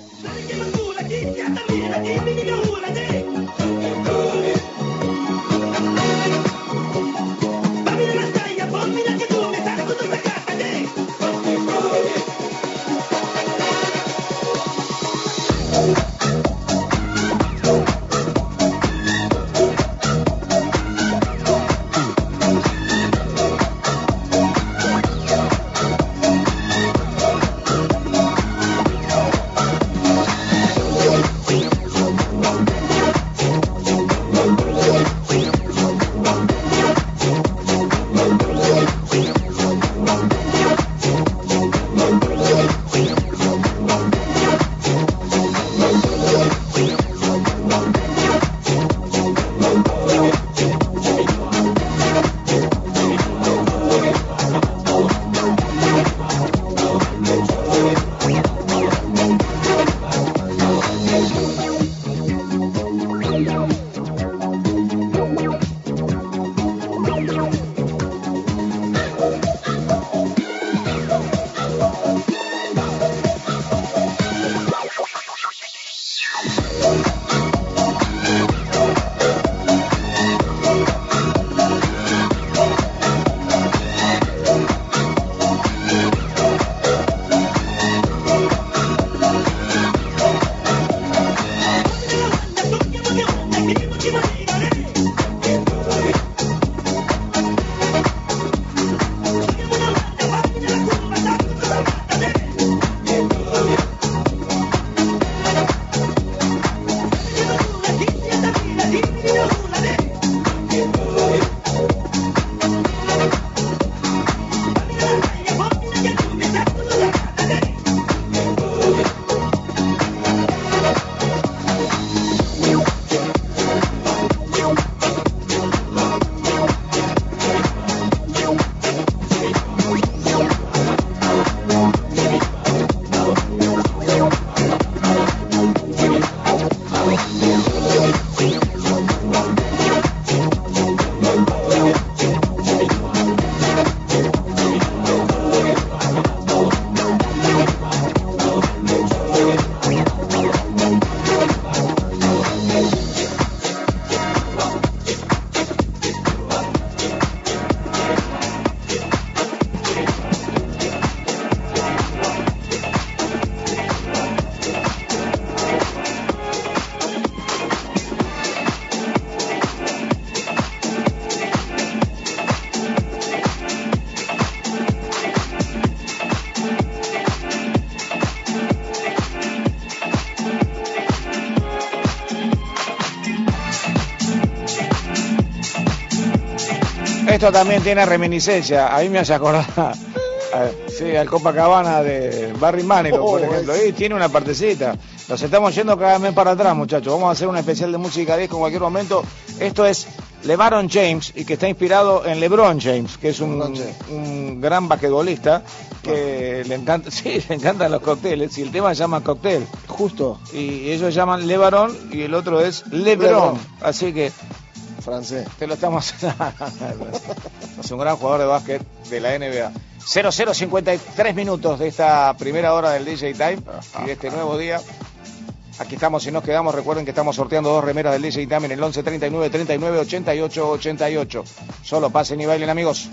Esto también tiene reminiscencia. A mí me hace acordar. a- Sí, al Copacabana de Barry Manilow, por Oh, ejemplo. Y tiene una partecita. Nos estamos yendo cada vez para atrás, muchachos. Vamos a hacer un especial de música disco en cualquier momento. Esto es LeBaron James y que está inspirado en LeBron James, que es un, gran basquetbolista que le encanta, [laughs] sí, le encantan los cócteles y el tema se llama cóctel. Justo, Y ellos llaman LeBaron y el otro es LeBron. LeBron. Así que francés. te lo estamos. [laughs] es un gran jugador de básquet de la NBA. 0053 minutos de esta primera hora del DJ Time y de este nuevo día. Aquí estamos y nos quedamos. Recuerden que estamos sorteando dos remeras del DJ Time en el 11 39 39 88 88. Solo pasen y bailen, amigos.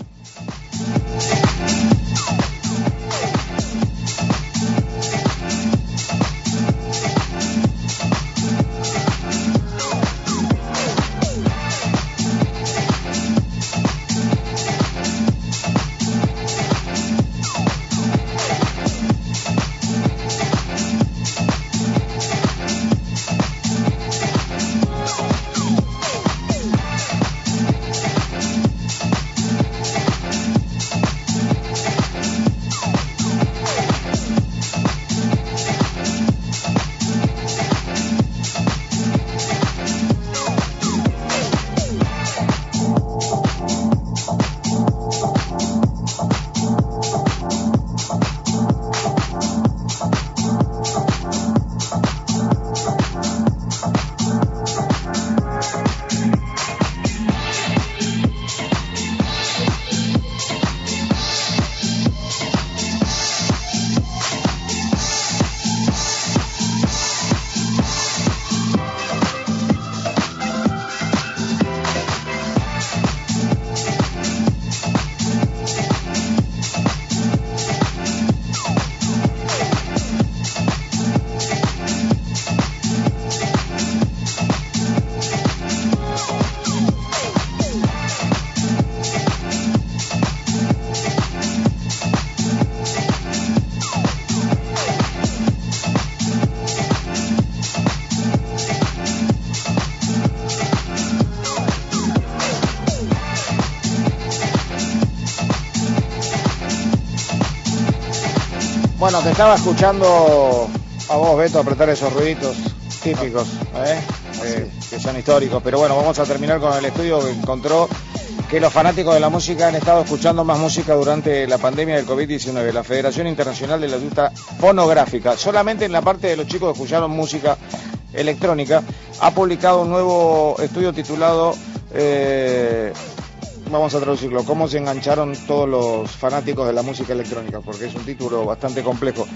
Bueno, te estaba escuchando a vos, Beto, apretar esos ruiditos típicos, ¿eh? Eh, que son históricos. Pero bueno, vamos a terminar con el estudio que encontró que los fanáticos de la música han estado escuchando más música durante la pandemia del COVID-19. La Federación Internacional de la Industria Fonográfica, solamente en la parte de los chicos que escucharon música electrónica, ha publicado un nuevo estudio titulado... eh, vamos a traducirlo, cómo se engancharon todos los fanáticos de la música electrónica, porque es un título bastante complejo.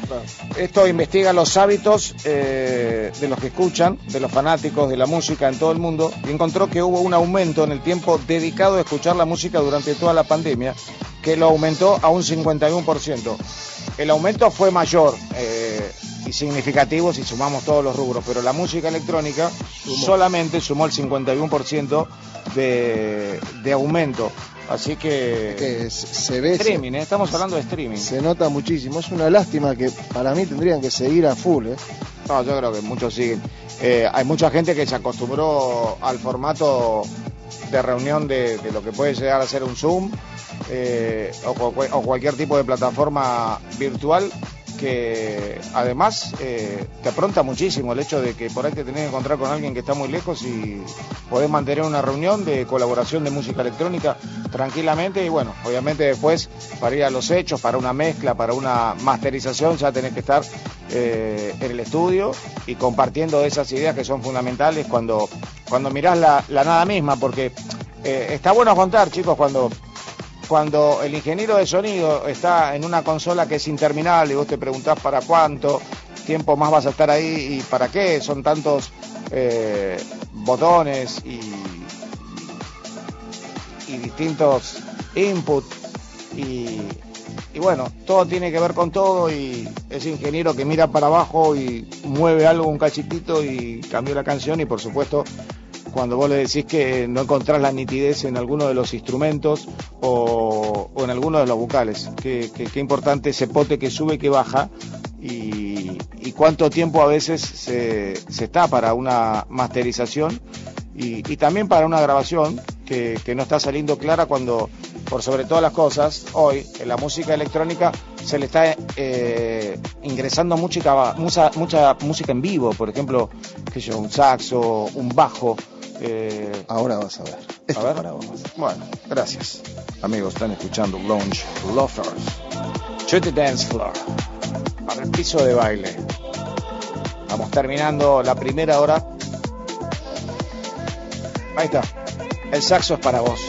Esto investiga los hábitos eh, de los que escuchan, de los fanáticos de la música en todo el mundo, y encontró que hubo un aumento en el tiempo dedicado a escuchar la música durante toda la pandemia, que lo aumentó a un 51%. El aumento fue mayor eh, y significativo si sumamos todos los rubros, pero la música electrónica solamente sumó el 51% de, de aumento. Así que... Que se- ve, Streaming, ¿eh? estamos hablando de streaming. se, nota muchísimo. Es una lástima que para mí tendrían que seguir a full, ¿eh? No, yo creo que muchos siguen. Eh, hay mucha gente que se acostumbró al formato de reunión de, de lo que puede llegar a ser un Zoom eh, o cualquier tipo de plataforma virtual que además eh, te apronta muchísimo el hecho de que por ahí te tenés que encontrar con alguien que está muy lejos y podés mantener una reunión de colaboración de música electrónica tranquilamente. Y bueno, obviamente después para ir a los hechos, para una mezcla, para una masterización ya tenés que estar eh, en el estudio y compartiendo esas ideas que son fundamentales cuando, cuando mirás la, nada misma, porque eh, está bueno contar, chicos, cuando cuando el ingeniero de sonido está en una consola que es interminable y vos te preguntás para cuánto tiempo más vas a estar ahí y para qué son tantos eh, botones y, y distintos inputs y, y bueno, todo tiene que ver con todo y ese ingeniero que mira para abajo y mueve algo un cachitito y cambió la canción y por supuesto cuando vos le decís que no encontrás la nitidez en alguno de los instrumentos o, o en alguno de los vocales. Qué, qué- qué importante ese pote que sube y que baja y, y cuánto tiempo a veces se, se está para una masterización y, y también para una grabación, que, que no está saliendo clara cuando, por sobre todas las cosas, hoy en la música electrónica se le está eh, ingresando música, mucha, mucha música en vivo, por ejemplo, sé yo, un saxo, un bajo. Eh, Ahora vas a ver. Esto a ver. es para vos. Bueno, gracias. Amigos, están escuchando Lounge Loafers. To the dance floor. Para el piso de baile. Vamos terminando la primera hora. Ahí está. El saxo es para vos.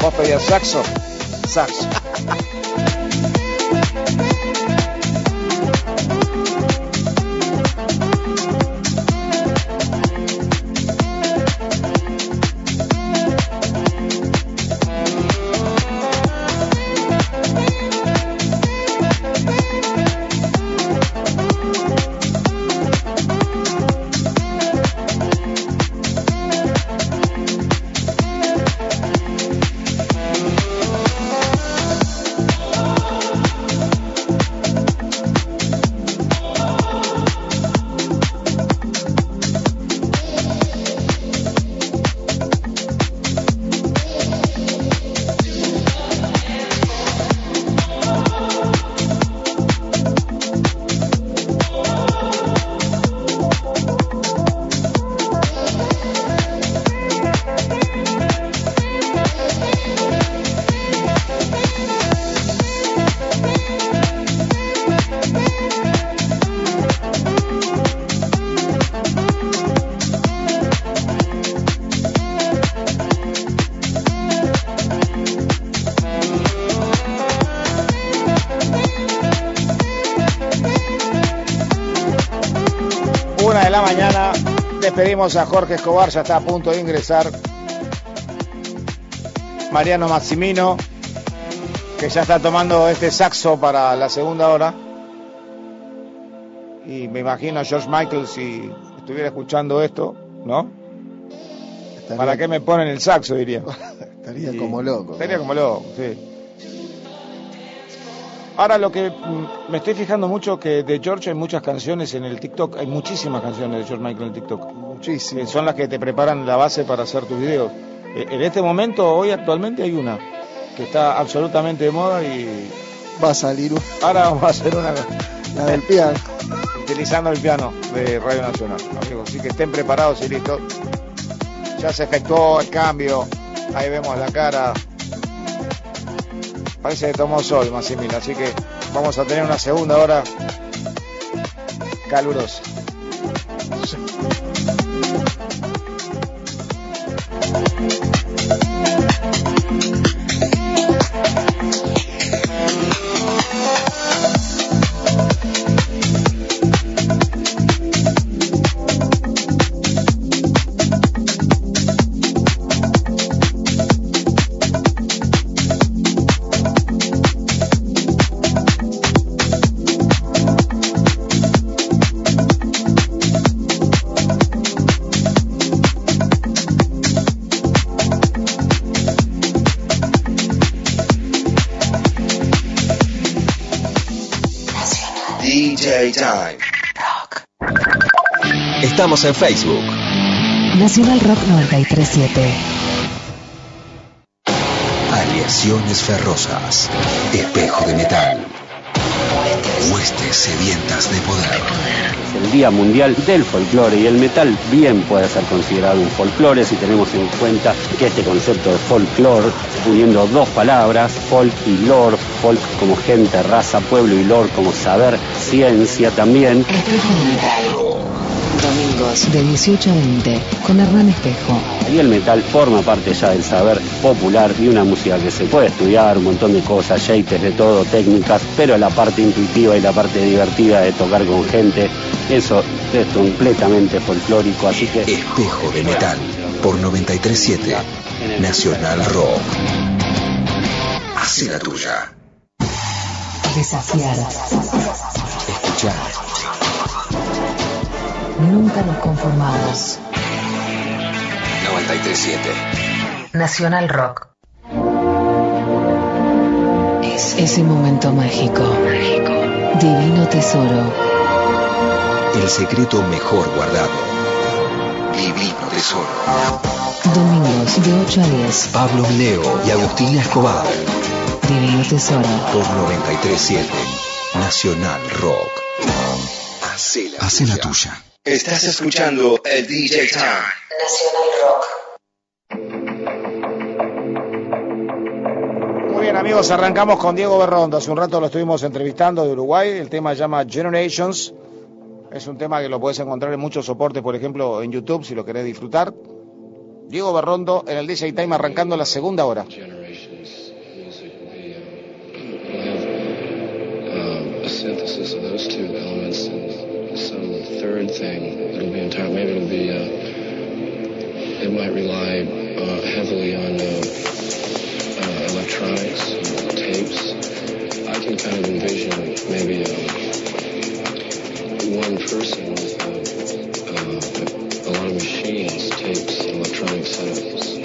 ¿Vos pedías saxo? Saxo. A Jorge Escobar, ya está a punto de ingresar. Mariano Maximino, que ya está tomando este saxo para la segunda hora. Y me imagino a George Michael si estuviera escuchando esto, ¿no? Estaría, ¿Para qué me ponen el saxo? Diría. [laughs] estaría Y- como loco. Estaría como loco, sí. Ahora lo que mm, me estoy fijando mucho que de George hay muchas canciones en el TikTok, hay muchísimas canciones de George Michael en el TikTok. Muchísimo. que son las que te preparan la base para hacer tus videos. Eh, En este momento, hoy actualmente hay una que está absolutamente de moda y Va a salir un- ahora vamos a hacer una la del piano. utilizando el piano de Radio Nacional, amigos. Así que estén preparados y listos. Ya se efectuó el cambio, ahí vemos la cara. Parece que tomó sol, Massimiliano, así que vamos a tener una segunda hora calurosa. Estamos en Facebook. Nacional Rock 937. Aleaciones ferrosas. Espejo de metal. Huestes sedientas de poder. el Día Mundial del Folclore y el metal bien puede ser considerado un folclore si tenemos en cuenta que este concepto de folclore, uniendo dos palabras, folk y lore, folk como gente, raza, pueblo y lore como saber, ciencia también, Espejo de Metal. De 18 a 20 con Hernán Espejo. y el metal forma parte ya del saber popular y una música que se puede estudiar, un montón de cosas, shapes de todo, técnicas, pero la parte intuitiva y la parte divertida de tocar con gente, eso es completamente folclórico, así que... Espejo de metal. Por 937. Nacional Rock. Hace la tuya. Desafiar. Escuchar. Nunca nos conformamos. 937. Nacional Rock. Es ese momento mágico. Divino tesoro. El secreto mejor guardado. Divino tesoro. Domingos de 8 a 10. Pablo Leo y Agustina Escobar. Divino Tesoro. Por 937 Nacional Rock. La, Hacé la tuya. Estás escuchando el DJ Time. Nacional Rock. Muy bien amigos, arrancamos con Diego Berrondo. Hace un rato lo estuvimos entrevistando de Uruguay. El tema se llama Generations. Es un tema que lo puedes encontrar en muchos soportes, por ejemplo en YouTube, si lo querés disfrutar. Diego Berrondo en el DJ Time arrancando la segunda hora. a synthesis of those two elements and some third thing. It'll be entire. Maybe it'll be. Uh, it might rely uh, heavily on uh, uh, electronics, tapes. I can kind of envision maybe uh, one person with uh, a lot of machines, tapes, electronic setups.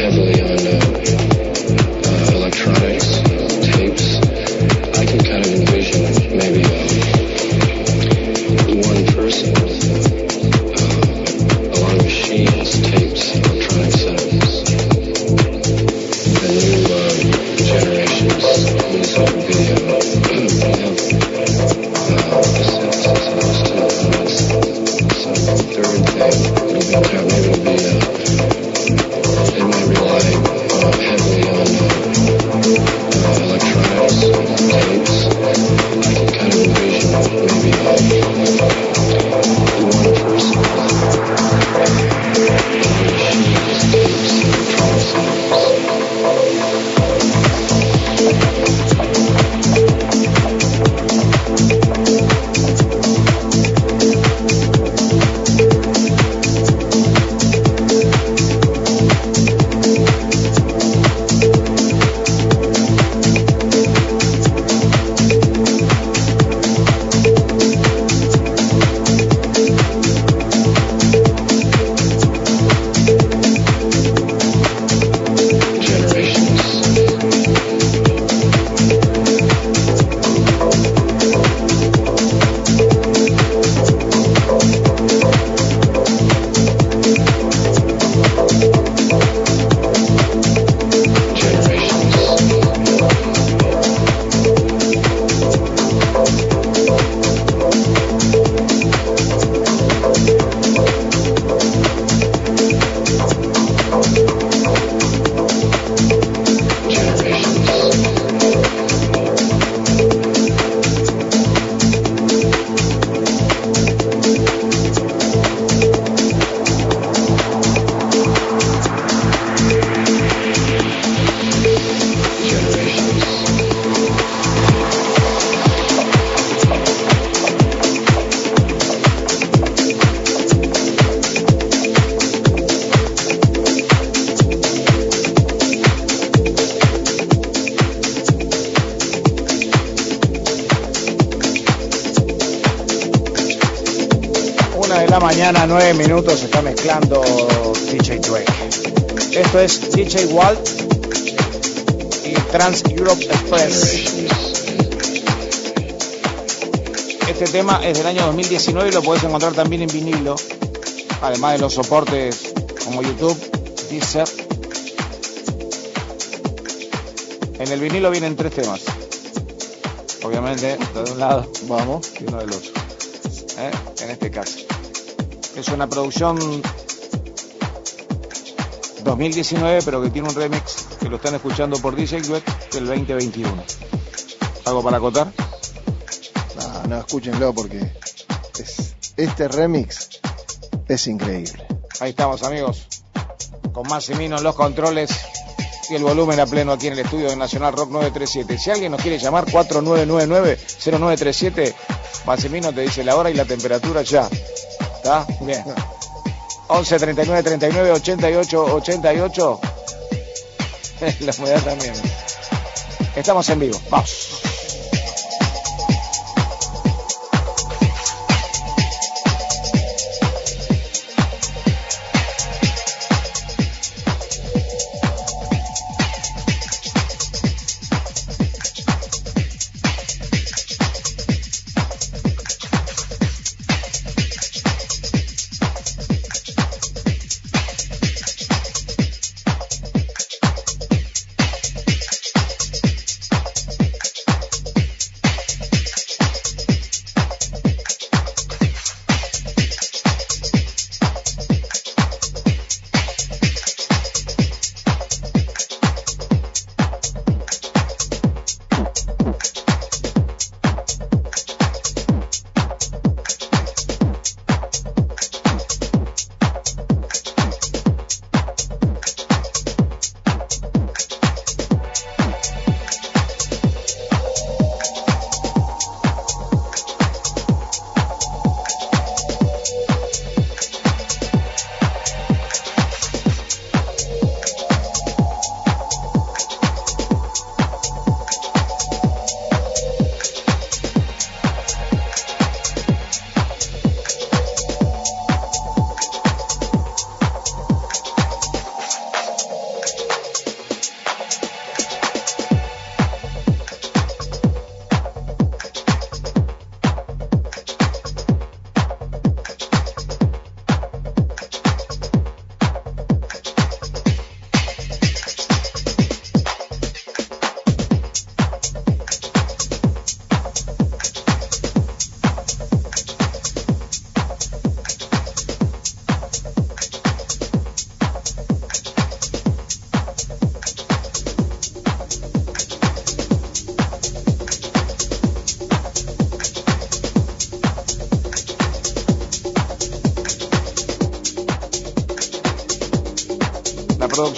Uh, mezclando DJ Drake. Esto es DJ Walt y Trans Europe Express. Este tema es del año 2019 y lo puedes encontrar también en vinilo, además de los soportes como YouTube, Deezer. En el vinilo vienen tres temas. Obviamente, de un lado, vamos, y uno del otro. ¿eh? En este caso. Es una producción 2019, pero que tiene un remix que lo están escuchando por DJ Dweck del 2021. ¿Algo para acotar? No, no, escúchenlo porque es- este remix es increíble. Ahí estamos, amigos. Con Massimino en los controles y el volumen a pleno aquí en el estudio de Nacional Rock 937. Si alguien nos quiere llamar, 4999-0937, Massimino te dice la hora y la temperatura ya. ¿Está? Bien. 11 39 39 88 88. la humedad también. Estamos en vivo. Vamos.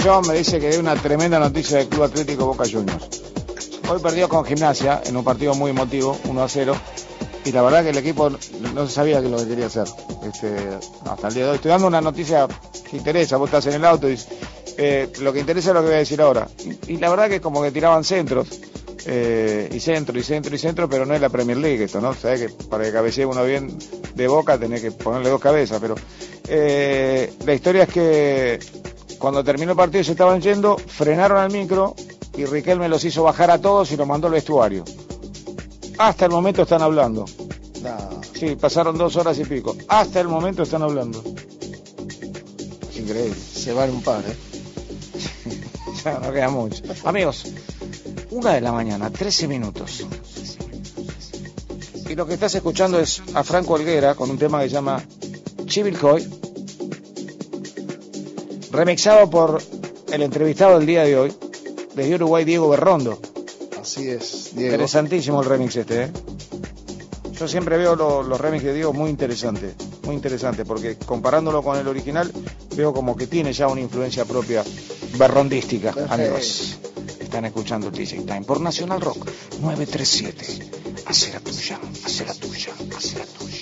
Producción me dice que hay una tremenda noticia del Club Atlético Boca Juniors. Hoy perdió con Gimnasia en un partido muy emotivo, 1 a 0. Y la verdad que el equipo no- se sabía qué es lo que quería hacer. Este, hasta el día de hoy. Estoy dando una noticia que interesa. Vos estás en el auto y eh, lo que interesa es lo que voy a decir ahora. Y, y la verdad que como que tiraban centros. eh, y centro, y centro, y centro, pero no es la Premier League esto, ¿no? Sabés que para que cabecee uno bien de boca tenés que ponerle dos cabezas, pero eh, la historia es que cuando terminó el partido y se estaban yendo, frenaron al micro y Riquelme los hizo bajar a todos y los mandó al vestuario. Hasta el momento están hablando. No, Sí, pasaron dos horas y pico. Hasta el momento están hablando. Increíble. se van un par, ¿eh? [laughs] Ya no queda mucho. Amigos, una de la mañana, 13 minutos. Y lo que estás escuchando es a Franco Olguera con un tema que se llama Chivilcoy, remixado por el entrevistado del día de hoy, desde Uruguay, Diego Berrondo. Así es, Diego. Interesantísimo el remix este, ¿eh? Yo siempre veo lo- los remix de Diego muy interesantes, muy interesante, porque comparándolo con el original, veo como que tiene ya una influencia propia berrondística, Perfecto. amigos. Están escuchando DJ Time por Nacional Rock 937. Hace la tuya, hace la tuya, hace la tuya.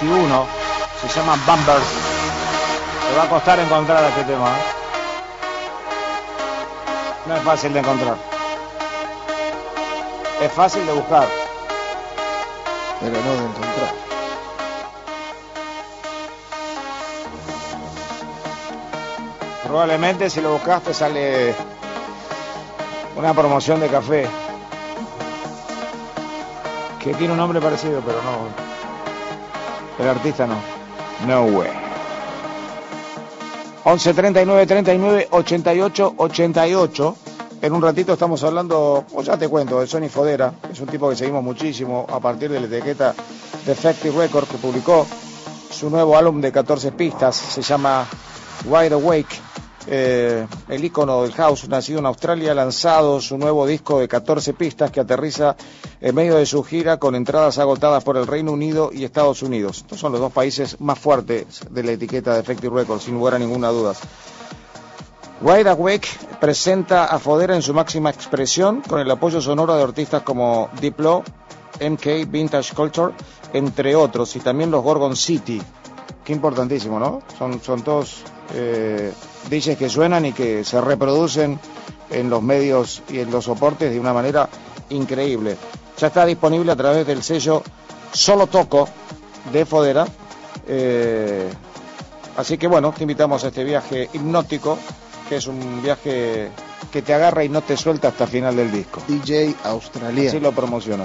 21. Se llama Bumpers. Te va a costar encontrar este tema. ¿eh? No es fácil de encontrar. Es fácil de buscar. Pero no de encontrar. Probablemente si lo buscaste sale una promoción de café que tiene un nombre parecido, pero no. El artista no. No way. 11 39 39 88 88. En un ratito estamos hablando, o ya te cuento, de Sony Fodera. Es un tipo que seguimos muchísimo a partir de la etiqueta Defective Record que publicó su nuevo álbum de 14 pistas. Se llama Wide Awake. Eh, el ícono del house, nacido en Australia, ha lanzado su nuevo disco de 14 pistas que aterriza en medio de su gira con entradas agotadas por el Reino Unido y Estados Unidos. Estos son los dos países más fuertes de la etiqueta de Effective Records, sin lugar a ninguna duda. Wide Awake presenta a Fodera en su máxima expresión con el apoyo sonoro de artistas como Diplo, MK, Vintage Culture, entre otros, y también los Gorgon City. Qué importantísimo, ¿no? Son, son todos eh, DJs que suenan y que se reproducen en los medios y en los soportes de una manera increíble. Ya está disponible a través del sello Solo Toco de Fodera. Eh, así que bueno, te invitamos a este viaje hipnótico, que es un viaje que te agarra y no te suelta hasta el final del disco. DJ australiano. Así lo promociona.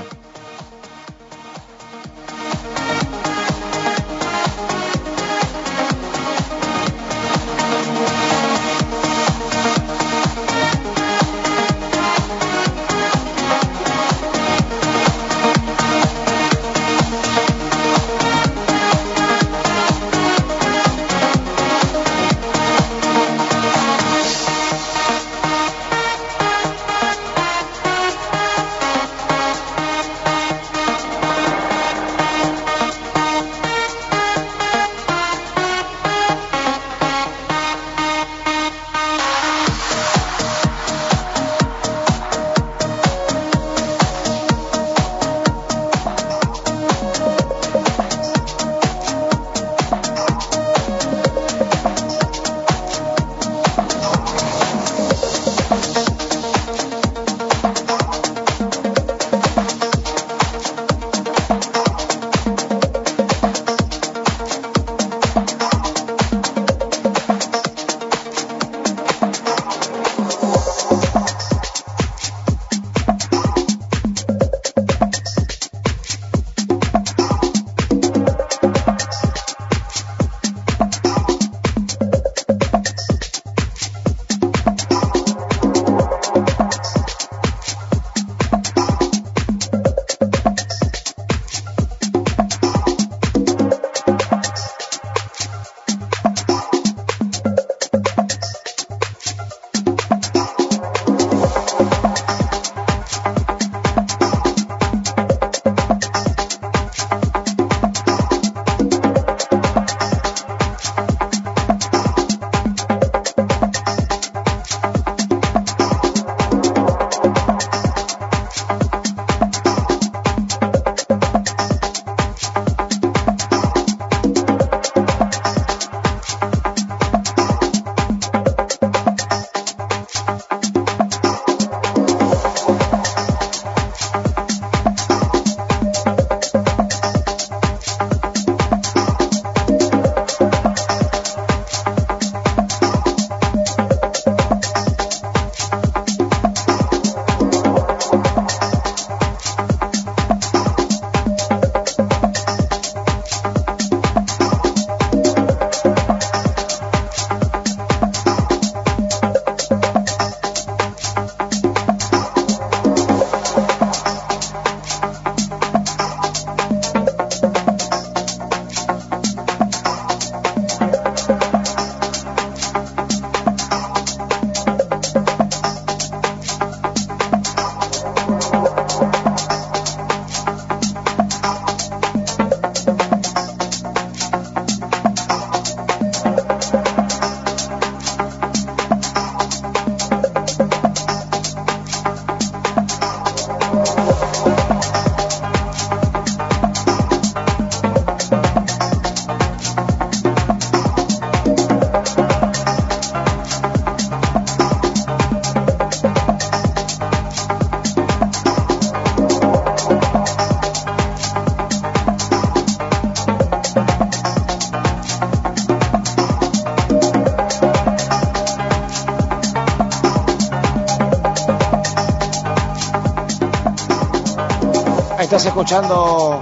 Escuchando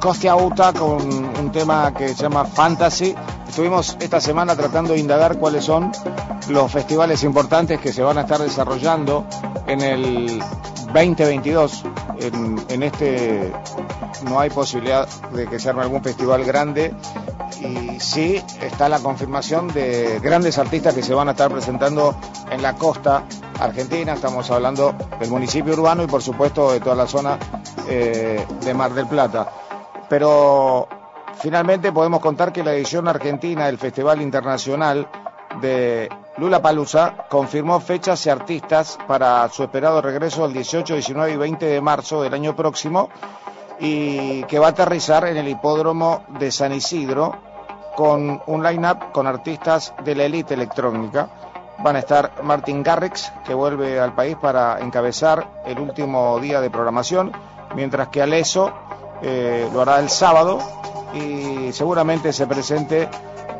Costia Uta con un tema que se llama Fantasy. Estuvimos esta semana tratando de indagar cuáles son los festivales importantes que se van a estar desarrollando en el 2022. En, este no hay posibilidad de que se arme algún festival grande y sí está la confirmación de grandes artistas que se van a estar presentando en la costa argentina. Estamos hablando del municipio urbano y por supuesto de toda la zona eh, de Mar del Plata. Pero finalmente podemos contar que la edición argentina del Festival Internacional de Lula Palusa confirmó fechas y artistas para su esperado regreso el 18, 19 y 20 de marzo del año próximo y que va a aterrizar en el hipódromo de San Isidro con un line-up con artistas de la élite electrónica. Van a estar Martin Garrix, que vuelve al país para encabezar el último día de programación, mientras que Aleso eh, lo hará el sábado y seguramente se presente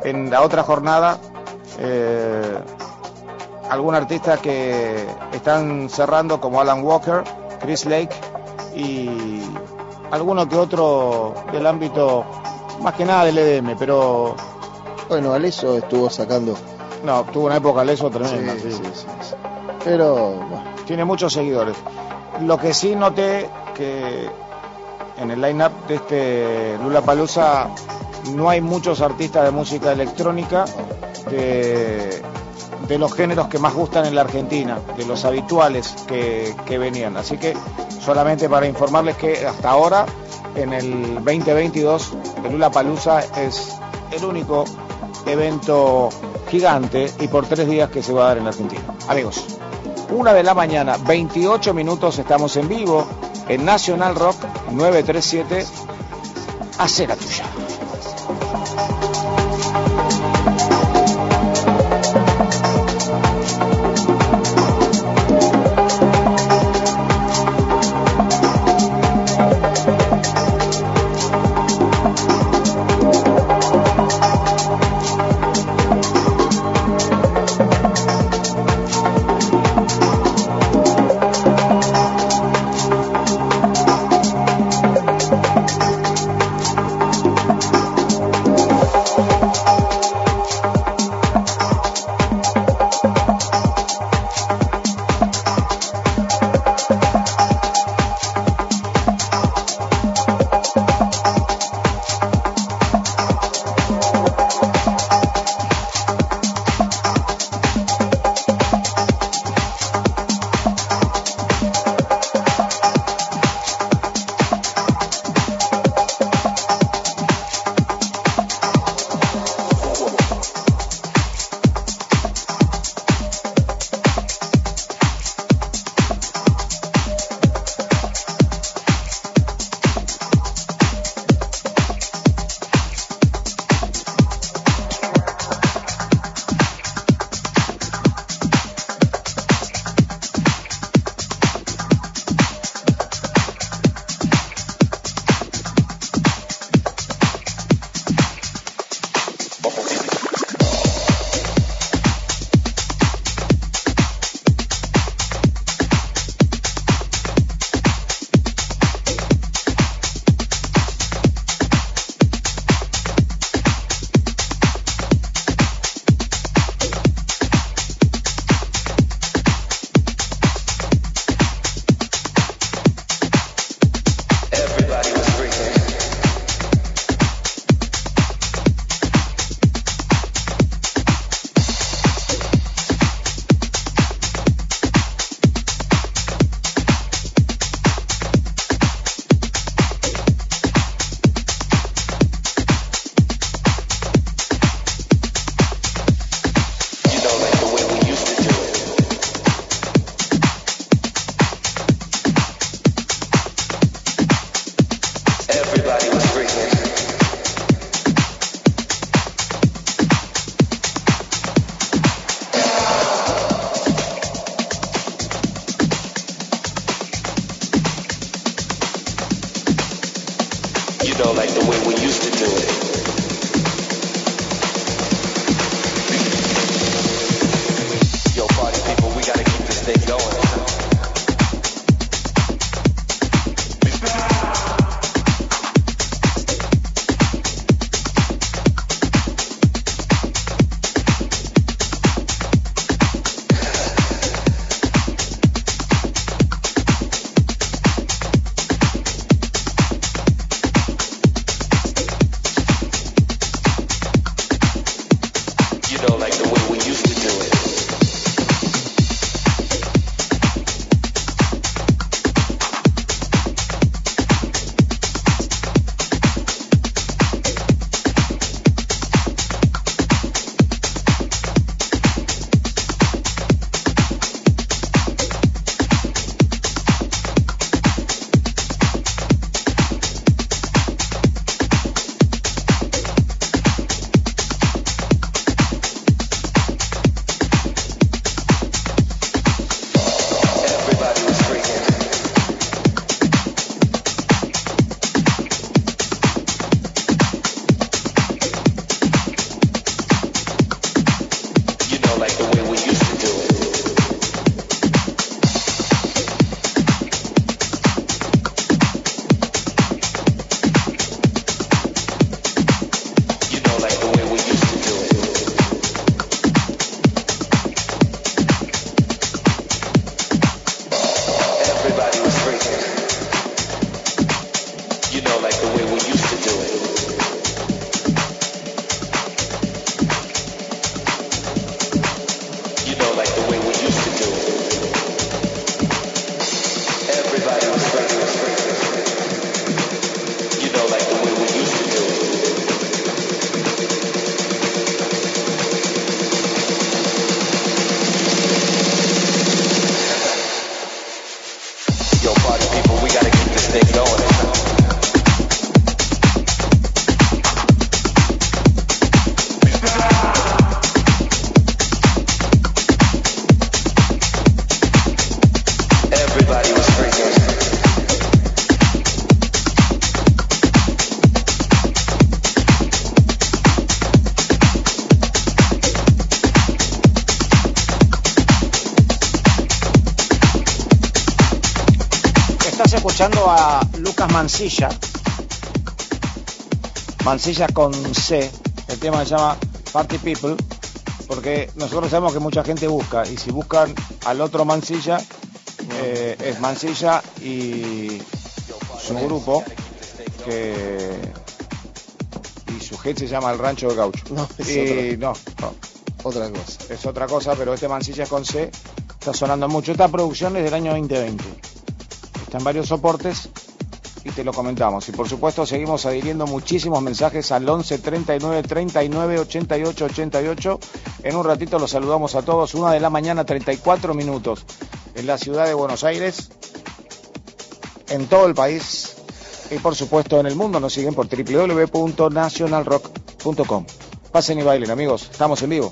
en la otra jornada eh, algún artista que están cerrando como Alan Walker, Chris Lake y alguno que otro del ámbito más que nada del EDM, pero Bueno, Aleso estuvo sacando. no, tuvo una época leso tremenda. Sí, sí. sí, sí, sí. Pero, bueno, Tiene muchos seguidores. Lo que sí noté que en el line-up de este Lula Palusa no hay muchos artistas de música electrónica de, los géneros que más gustan en la Argentina, de los habituales que, que venían. Así que solamente para informarles que hasta ahora, en el 2022, el Lula Palusa es el único evento gigante y por tres días que se va a dar en la Argentina. Amigos, una de la mañana, 28 minutos, estamos en vivo en National Rock 937. Hace la tuya. know, like the way we used to do it. Lucas Mancilla. Mancilla con C. El tema se llama Party People. Porque nosotros sabemos que mucha gente busca. Y si buscan al otro Mancilla, eh, es Mancilla y su grupo. Que, y su hit se llama El Rancho de Gaucho. No, es y no, no, Otra cosa. es otra cosa, pero este Mancilla con C está sonando mucho. Esta producción es del año 2020. Está en varios soportes y te lo comentamos. Y por supuesto seguimos adhiriendo muchísimos mensajes al 11 39 39 88 88. En un ratito los saludamos a todos. Una de la mañana, 34 minutos en la ciudad de Buenos Aires, en todo el país y por supuesto en el mundo. Nos siguen por www.nationalrock.com. Pasen y bailen amigos, estamos en vivo.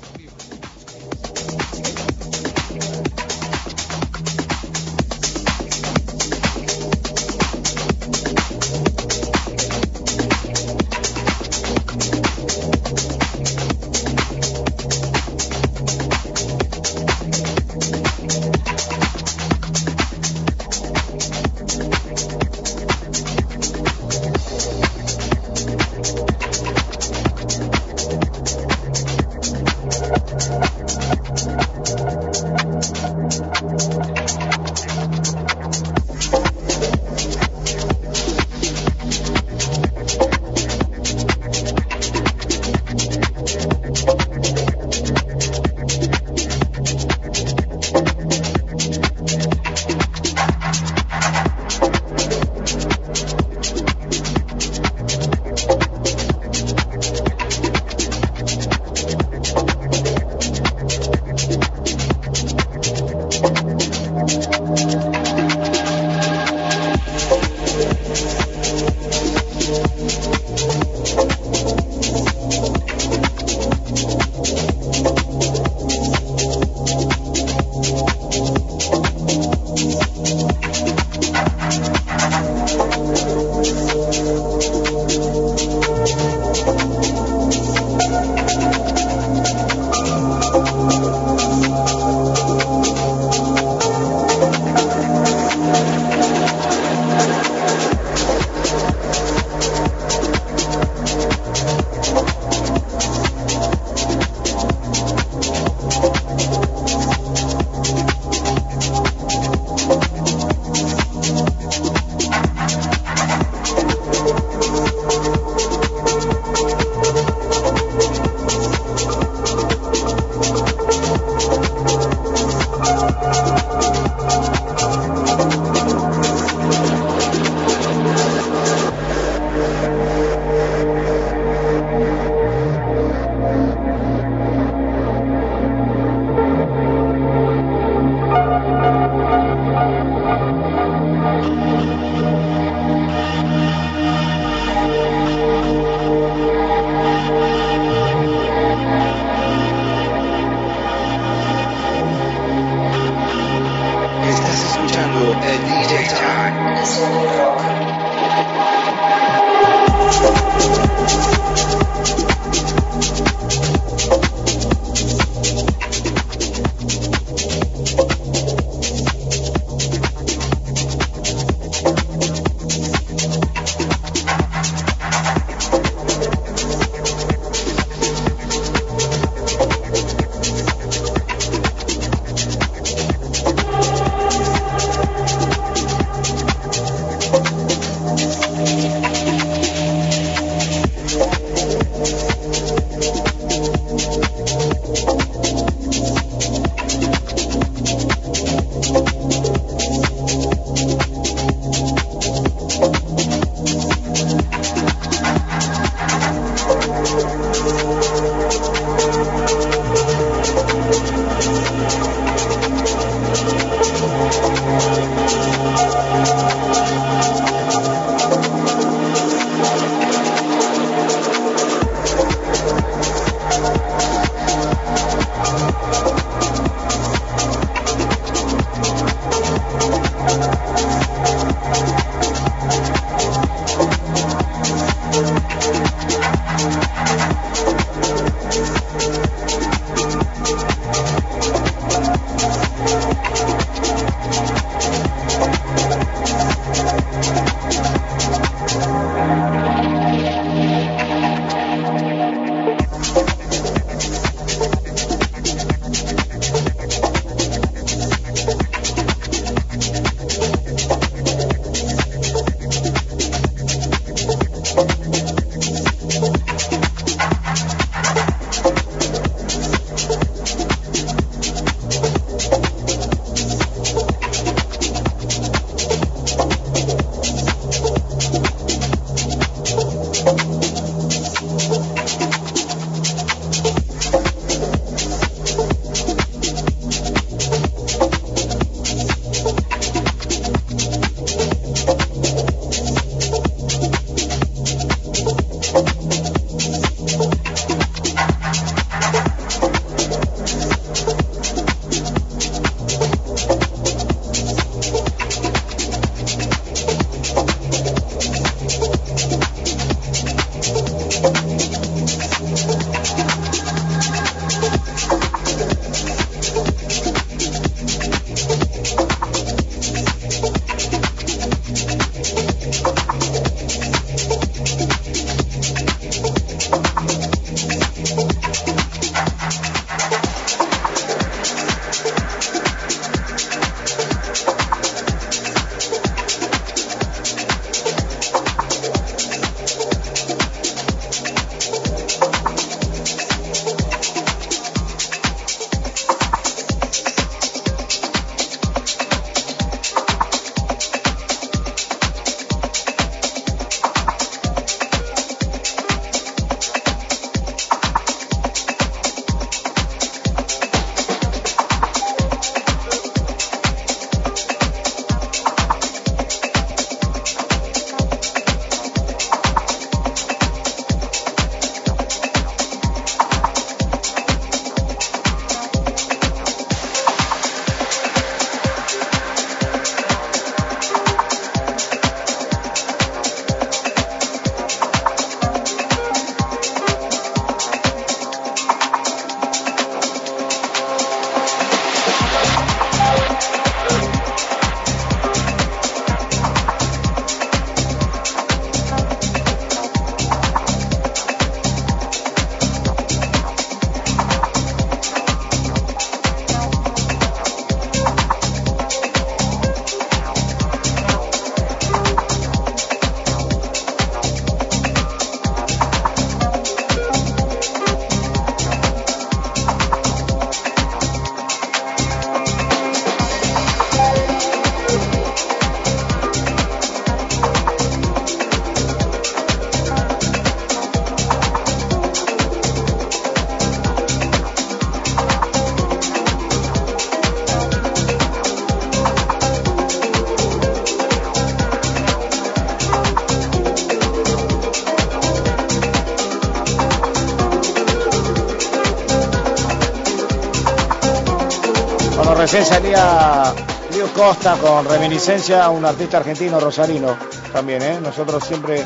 Costa con reminiscencia, un artista argentino, Rosarino, también, ¿eh? Nosotros siempre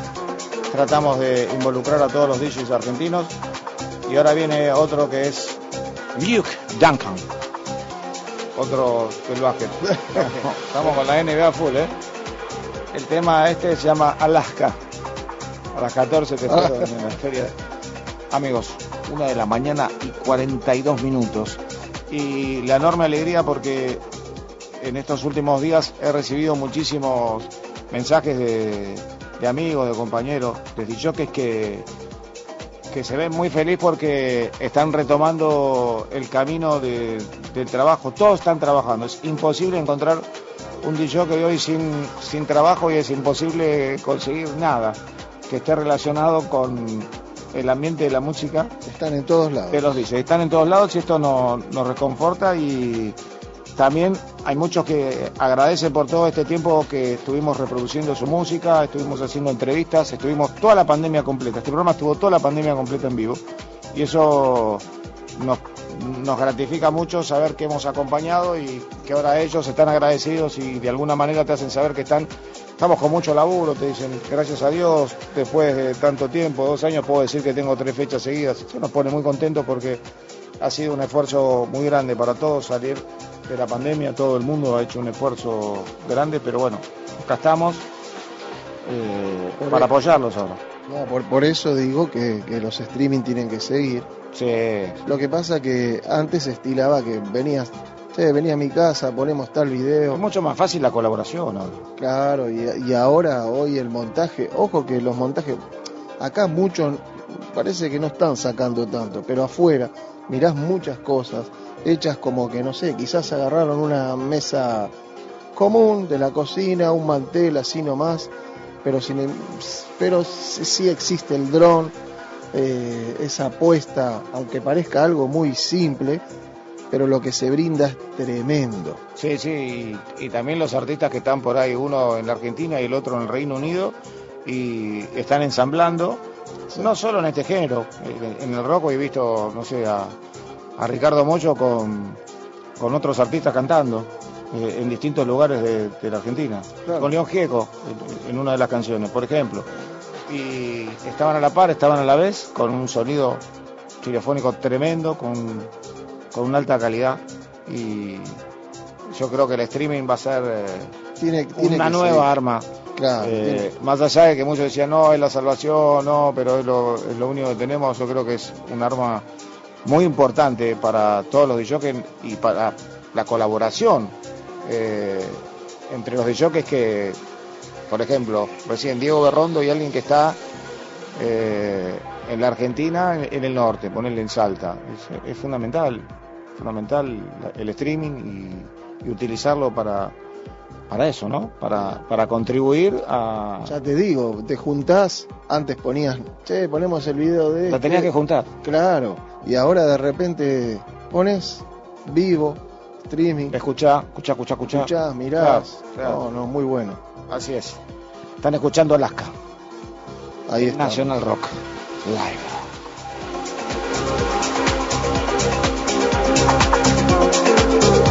tratamos de involucrar a todos los DJs argentinos. Y ahora viene otro que es Luke Duncan. Otro del básquet. [laughs] Estamos con la NBA full, ¿eh? El tema este se llama Alaska. A las 14 te espero en la feria. Amigos, una de la mañana y 42 minutos. Y la enorme alegría porque en estos últimos días he recibido muchísimos mensajes de, de amigos, de compañeros, de DJs que, que se ven muy feliz porque están retomando el camino de- del trabajo. Todos están trabajando. Es imposible encontrar un DJ que hoy sin, sin trabajo y es imposible conseguir nada que esté relacionado con el ambiente de la música. Están en todos lados. De los DJs. Están en todos lados y esto nos, nos reconforta y también hay muchos que agradecen por todo este tiempo que estuvimos reproduciendo su música, estuvimos haciendo entrevistas, estuvimos toda la pandemia completa. Este programa estuvo toda la pandemia completa en vivo y eso nos, nos gratifica mucho saber que hemos acompañado y que ahora ellos están agradecidos y de alguna manera te hacen saber que están estamos con mucho laburo, te dicen gracias a Dios, después de tanto tiempo, dos años, puedo decir que tengo tres fechas seguidas. Eso nos pone muy contentos porque ha sido un esfuerzo muy grande para todos salir de la pandemia, todo el mundo ha hecho un esfuerzo grande, pero bueno, acá estamos eh, para el- apoyarlos ahora. No, por, por eso digo que, que los streaming tienen que seguir. Lo que pasa que antes se estilaba que venías, che, venía a mi casa, ponemos tal video. Es mucho más fácil la colaboración ahora. Claro, y, y ahora, hoy el montaje, ojo que los montajes, acá muchos parece que no están sacando tanto, pero afuera mirás muchas cosas hechas como que, no sé, quizás agarraron una mesa común de la cocina, un mantel así nomás, pero, sin, em- pero sí existe el dron, eh, esa apuesta, aunque parezca algo muy simple, pero lo que se brinda es tremendo. Sí, sí, y, y también los artistas que están por ahí, uno en la Argentina y el otro en el Reino Unido, y están ensamblando No solo en este género, en- en el rock he visto, no sé, a, a Ricardo Mollo con, con otros artistas cantando eh, en distintos lugares de, de la Argentina. Claro. Con León Gieco en, en una de las canciones, por ejemplo. Y estaban a la par, estaban a la vez, con un sonido telefónico tremendo, con, con una alta calidad. Y yo creo que el streaming va a ser eh, Tiene, tiene una nueva arma. Claro, Eh, más allá de que muchos decían, no, es la salvación, no, pero es lo, es lo único que tenemos, yo creo que es un arma muy importante para todos los DJs y para la colaboración eh, entre los DJs que, por ejemplo, recién Diego Berrondo y alguien que está eh, en la Argentina, en, el norte, ponerle en Salta. Es, es fundamental, fundamental el streaming y utilizarlo para, para eso, ¿no? Para, para contribuir a... Ya te digo, te juntás, antes ponías, che, ponemos el video de... La tenías este". que juntar. Claro, y ahora de repente pones vivo, streaming. Escuchá, escuchá, escuchá, escuchá. Escuchás, mirás. Claro, claro. No, no, muy bueno. Así es. Están escuchando Alaska. Ahí está. National Rock. Live. Thank.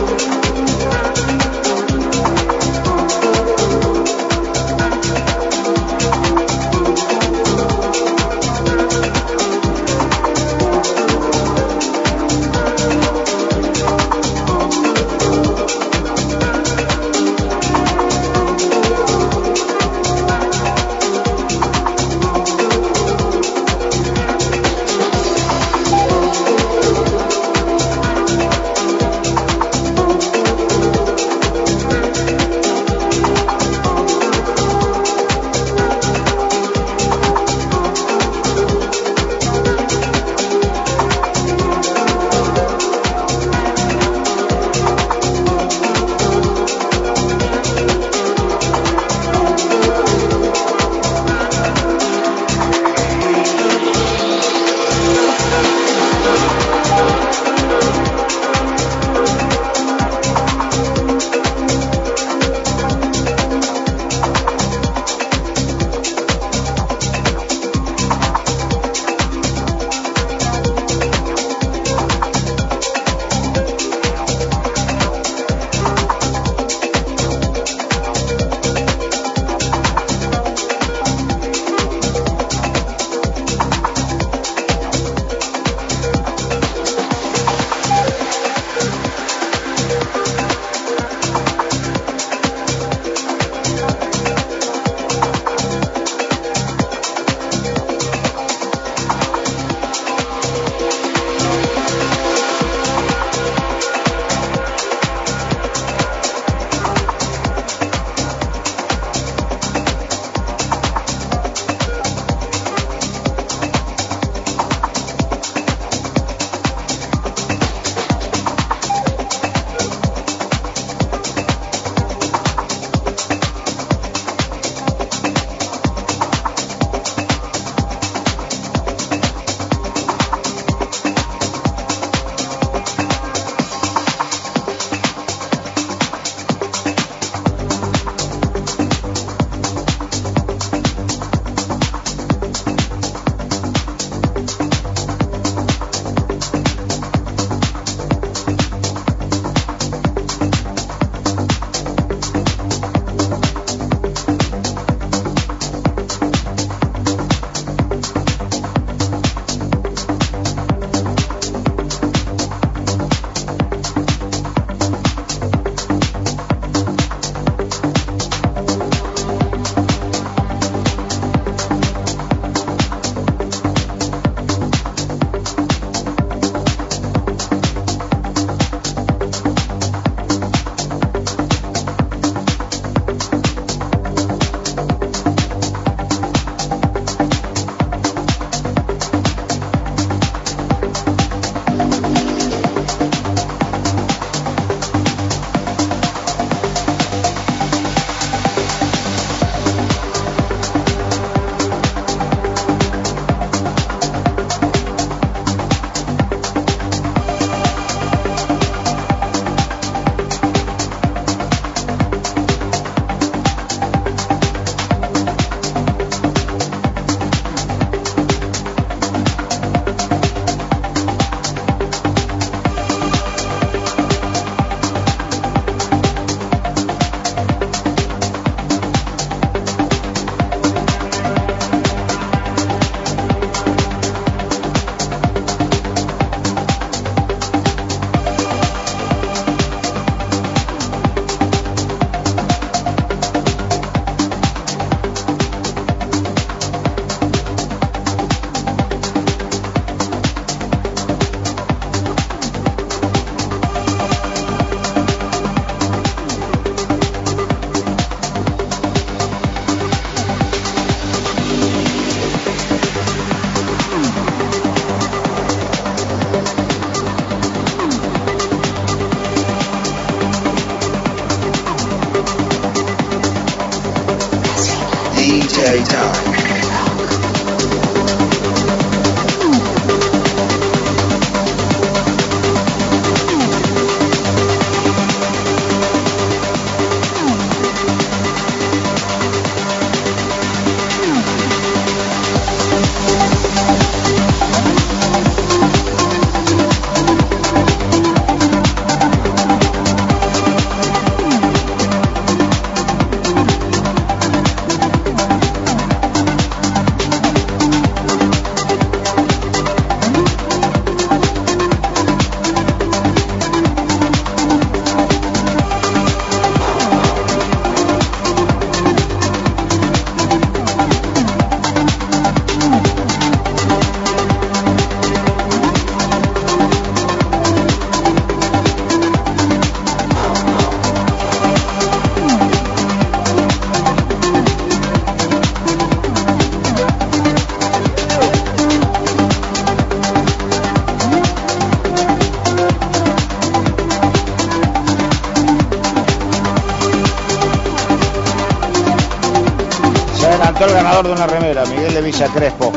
Crespo.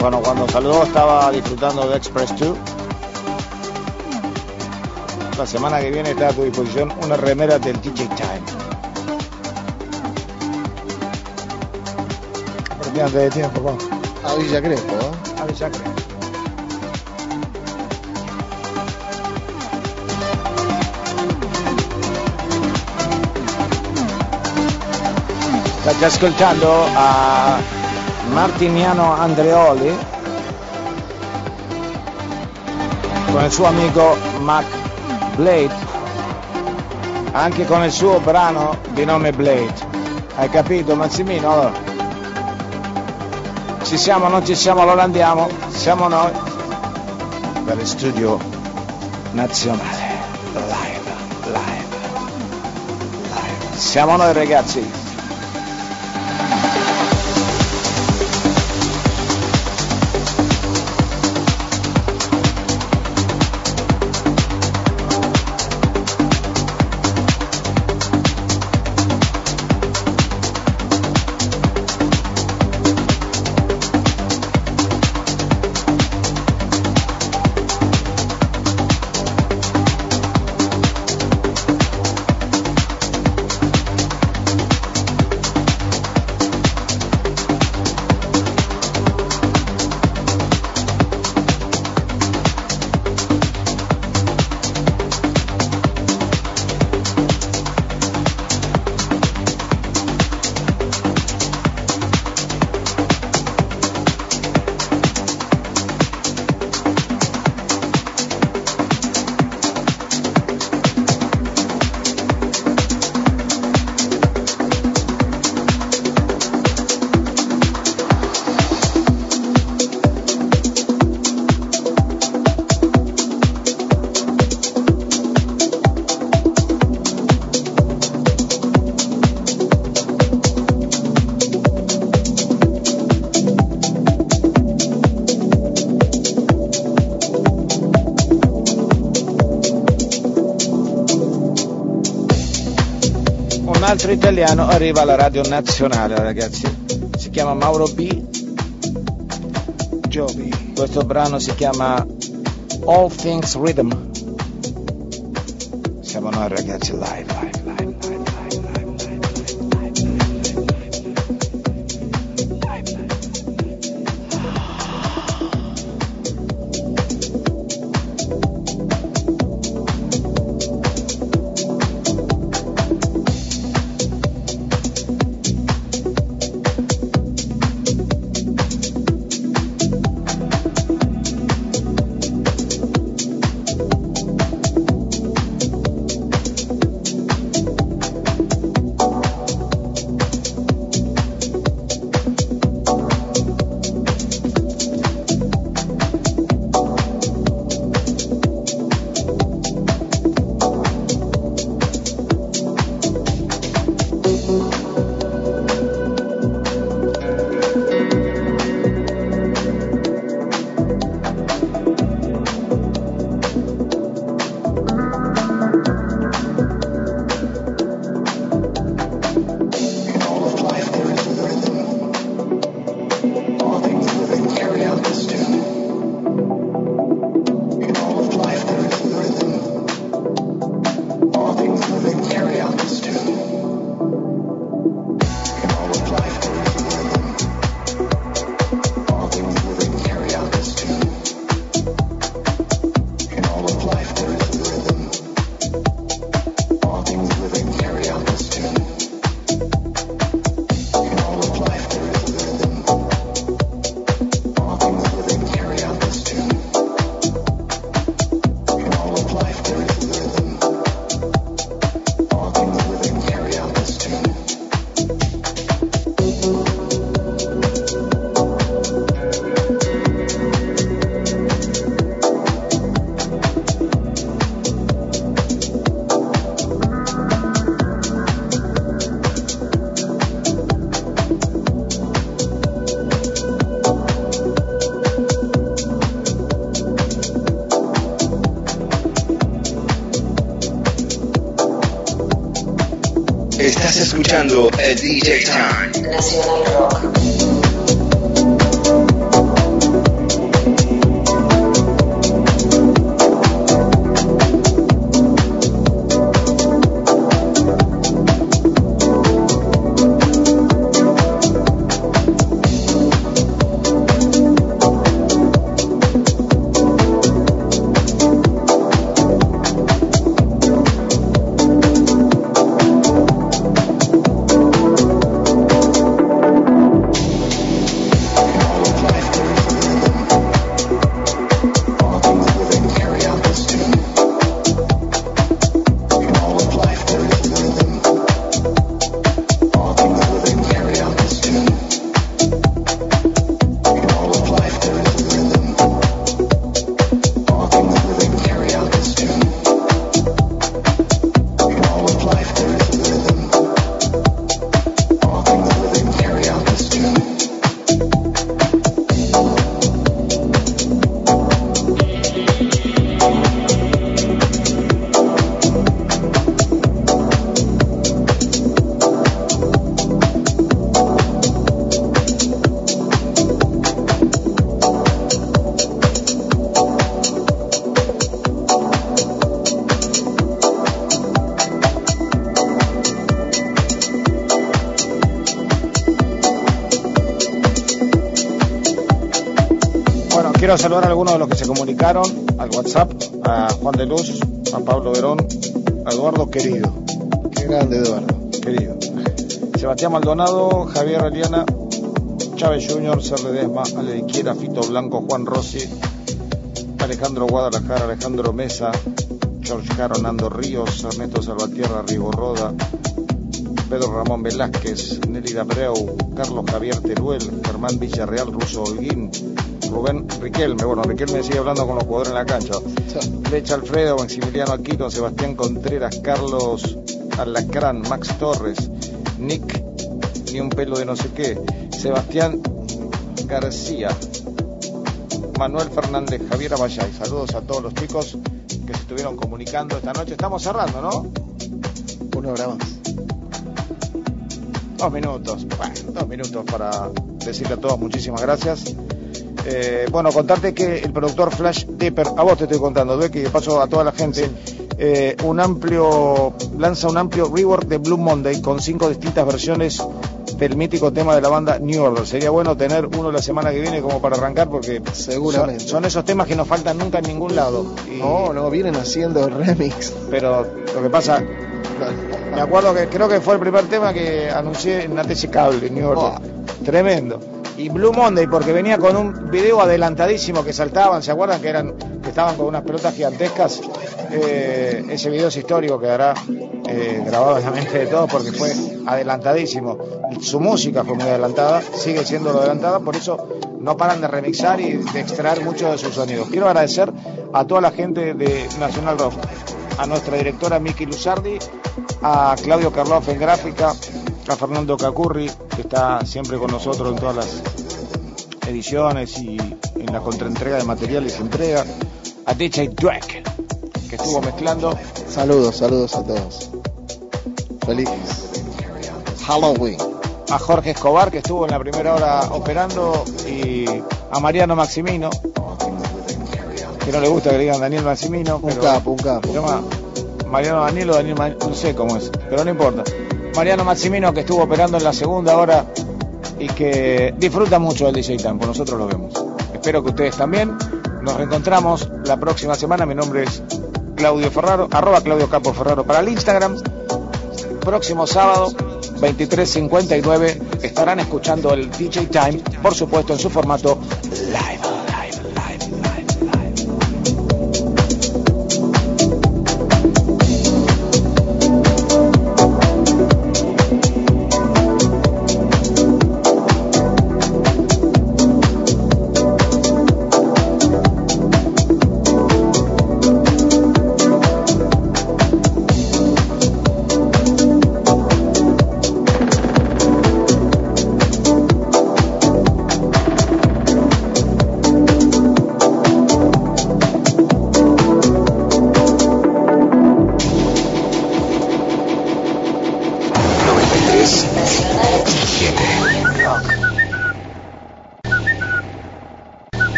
Bueno, cuando saludó estaba disfrutando de Express 2. La semana que viene está a tu disposición una remera del DJ Time. Por de tiempo, vamos. A Villa Crespo, ¿eh? A Villa Crespo. State ascoltando a Martiniano Andreoli con il suo amico Mac Blade, anche con il suo brano di nome Blade. Hai capito Massimino? Allora, ci siamo non ci siamo, allora andiamo, siamo noi per il studio nazionale. Live, live, live. Siamo noi ragazzi. Italiano arriva alla radio nazionale, ragazzi. Si chiama Mauro B. Joby. Questo brano si chiama All Things Rhythm. Escuchando el DJ Time. Nacional Rock. WhatsApp, a Juan de Luz, a Pablo Verón, a Eduardo Querido. Qué grande, Eduardo. Querido. Sebastián Maldonado, Javier Eliana, Chávez Junior, Ser Desma, Ale Iquiera, Fito Blanco, Juan Rossi, Alejandro Guadalajara, Alejandro Mesa, George Caro, Nando Ríos, Ernesto Salvatierra, Rigo Roda, Pedro Ramón Velázquez, Nelly Dabreu, Carlos Javier Teruel, Germán Villarreal, Russo Holguín, Rubén Riquelme, bueno, Riquelme sigue hablando con los jugadores en la cancha. Lecha Alfredo, Maximiliano Aquino, Sebastián Contreras, Carlos Alacrán, Max Torres, Nick, ni un pelo de no sé qué, Sebastián García, Manuel Fernández, Javier Abayay. Saludos a todos los chicos que se estuvieron comunicando esta noche. Estamos cerrando, ¿no? Una hora más. Dos minutos, bueno, dos minutos para decirle a todos muchísimas gracias. Eh, bueno, contarte que el productor Flash Dipper, a vos te estoy contando, Dueque, y de paso a toda la gente, eh, un amplio, lanza un amplio rework de Blue Monday con cinco distintas versiones del mítico tema de la banda New Order. Sería bueno tener uno la semana que viene como para arrancar porque Seguramente. Son, son esos temas que no faltan nunca en ningún lado. Y- No, no, vienen haciendo remix. Pero lo que pasa, me acuerdo que creo que fue el primer tema que anuncié en ATC Cable, New Order. Tremendo. Y Blue Monday, porque venía con un video adelantadísimo que saltaban, ¿se acuerdan que eran que estaban con unas pelotas gigantescas? Eh, ese video es histórico, quedará eh, grabado en la mente de todos porque fue adelantadísimo. Su música fue muy adelantada, sigue siendo adelantada, por eso no paran de remixar y de extraer mucho de sus sonidos. Quiero agradecer a toda la gente de Nacional Rock, a nuestra directora Miki Luzardi, a Claudio Karloff en gráfica, a Fernando Cacurri, que está siempre con nosotros en todas las ediciones y en la contraentrega de materiales y entrega, a DJ Drake, que estuvo mezclando, Saludos, saludos a todos. Feliz Halloween. a Jorge Escobar, que estuvo en la primera hora operando, y a Mariano Maximino, que no le gusta que le digan Daniel Maximino, Un pero capo, un capo. se llama Mariano Daniel o Daniel Ma- no sé cómo es, pero no importa. Mariano Maximino que estuvo operando en la segunda hora y que disfruta mucho del DJ Time, por nosotros lo vemos. Espero que ustedes también. Nos reencontramos la próxima semana. Mi nombre es Claudio Ferraro, arroba Claudio Capo Ferraro para el Instagram. Próximo sábado, 23.59, estarán escuchando el DJ Time, por supuesto en su formato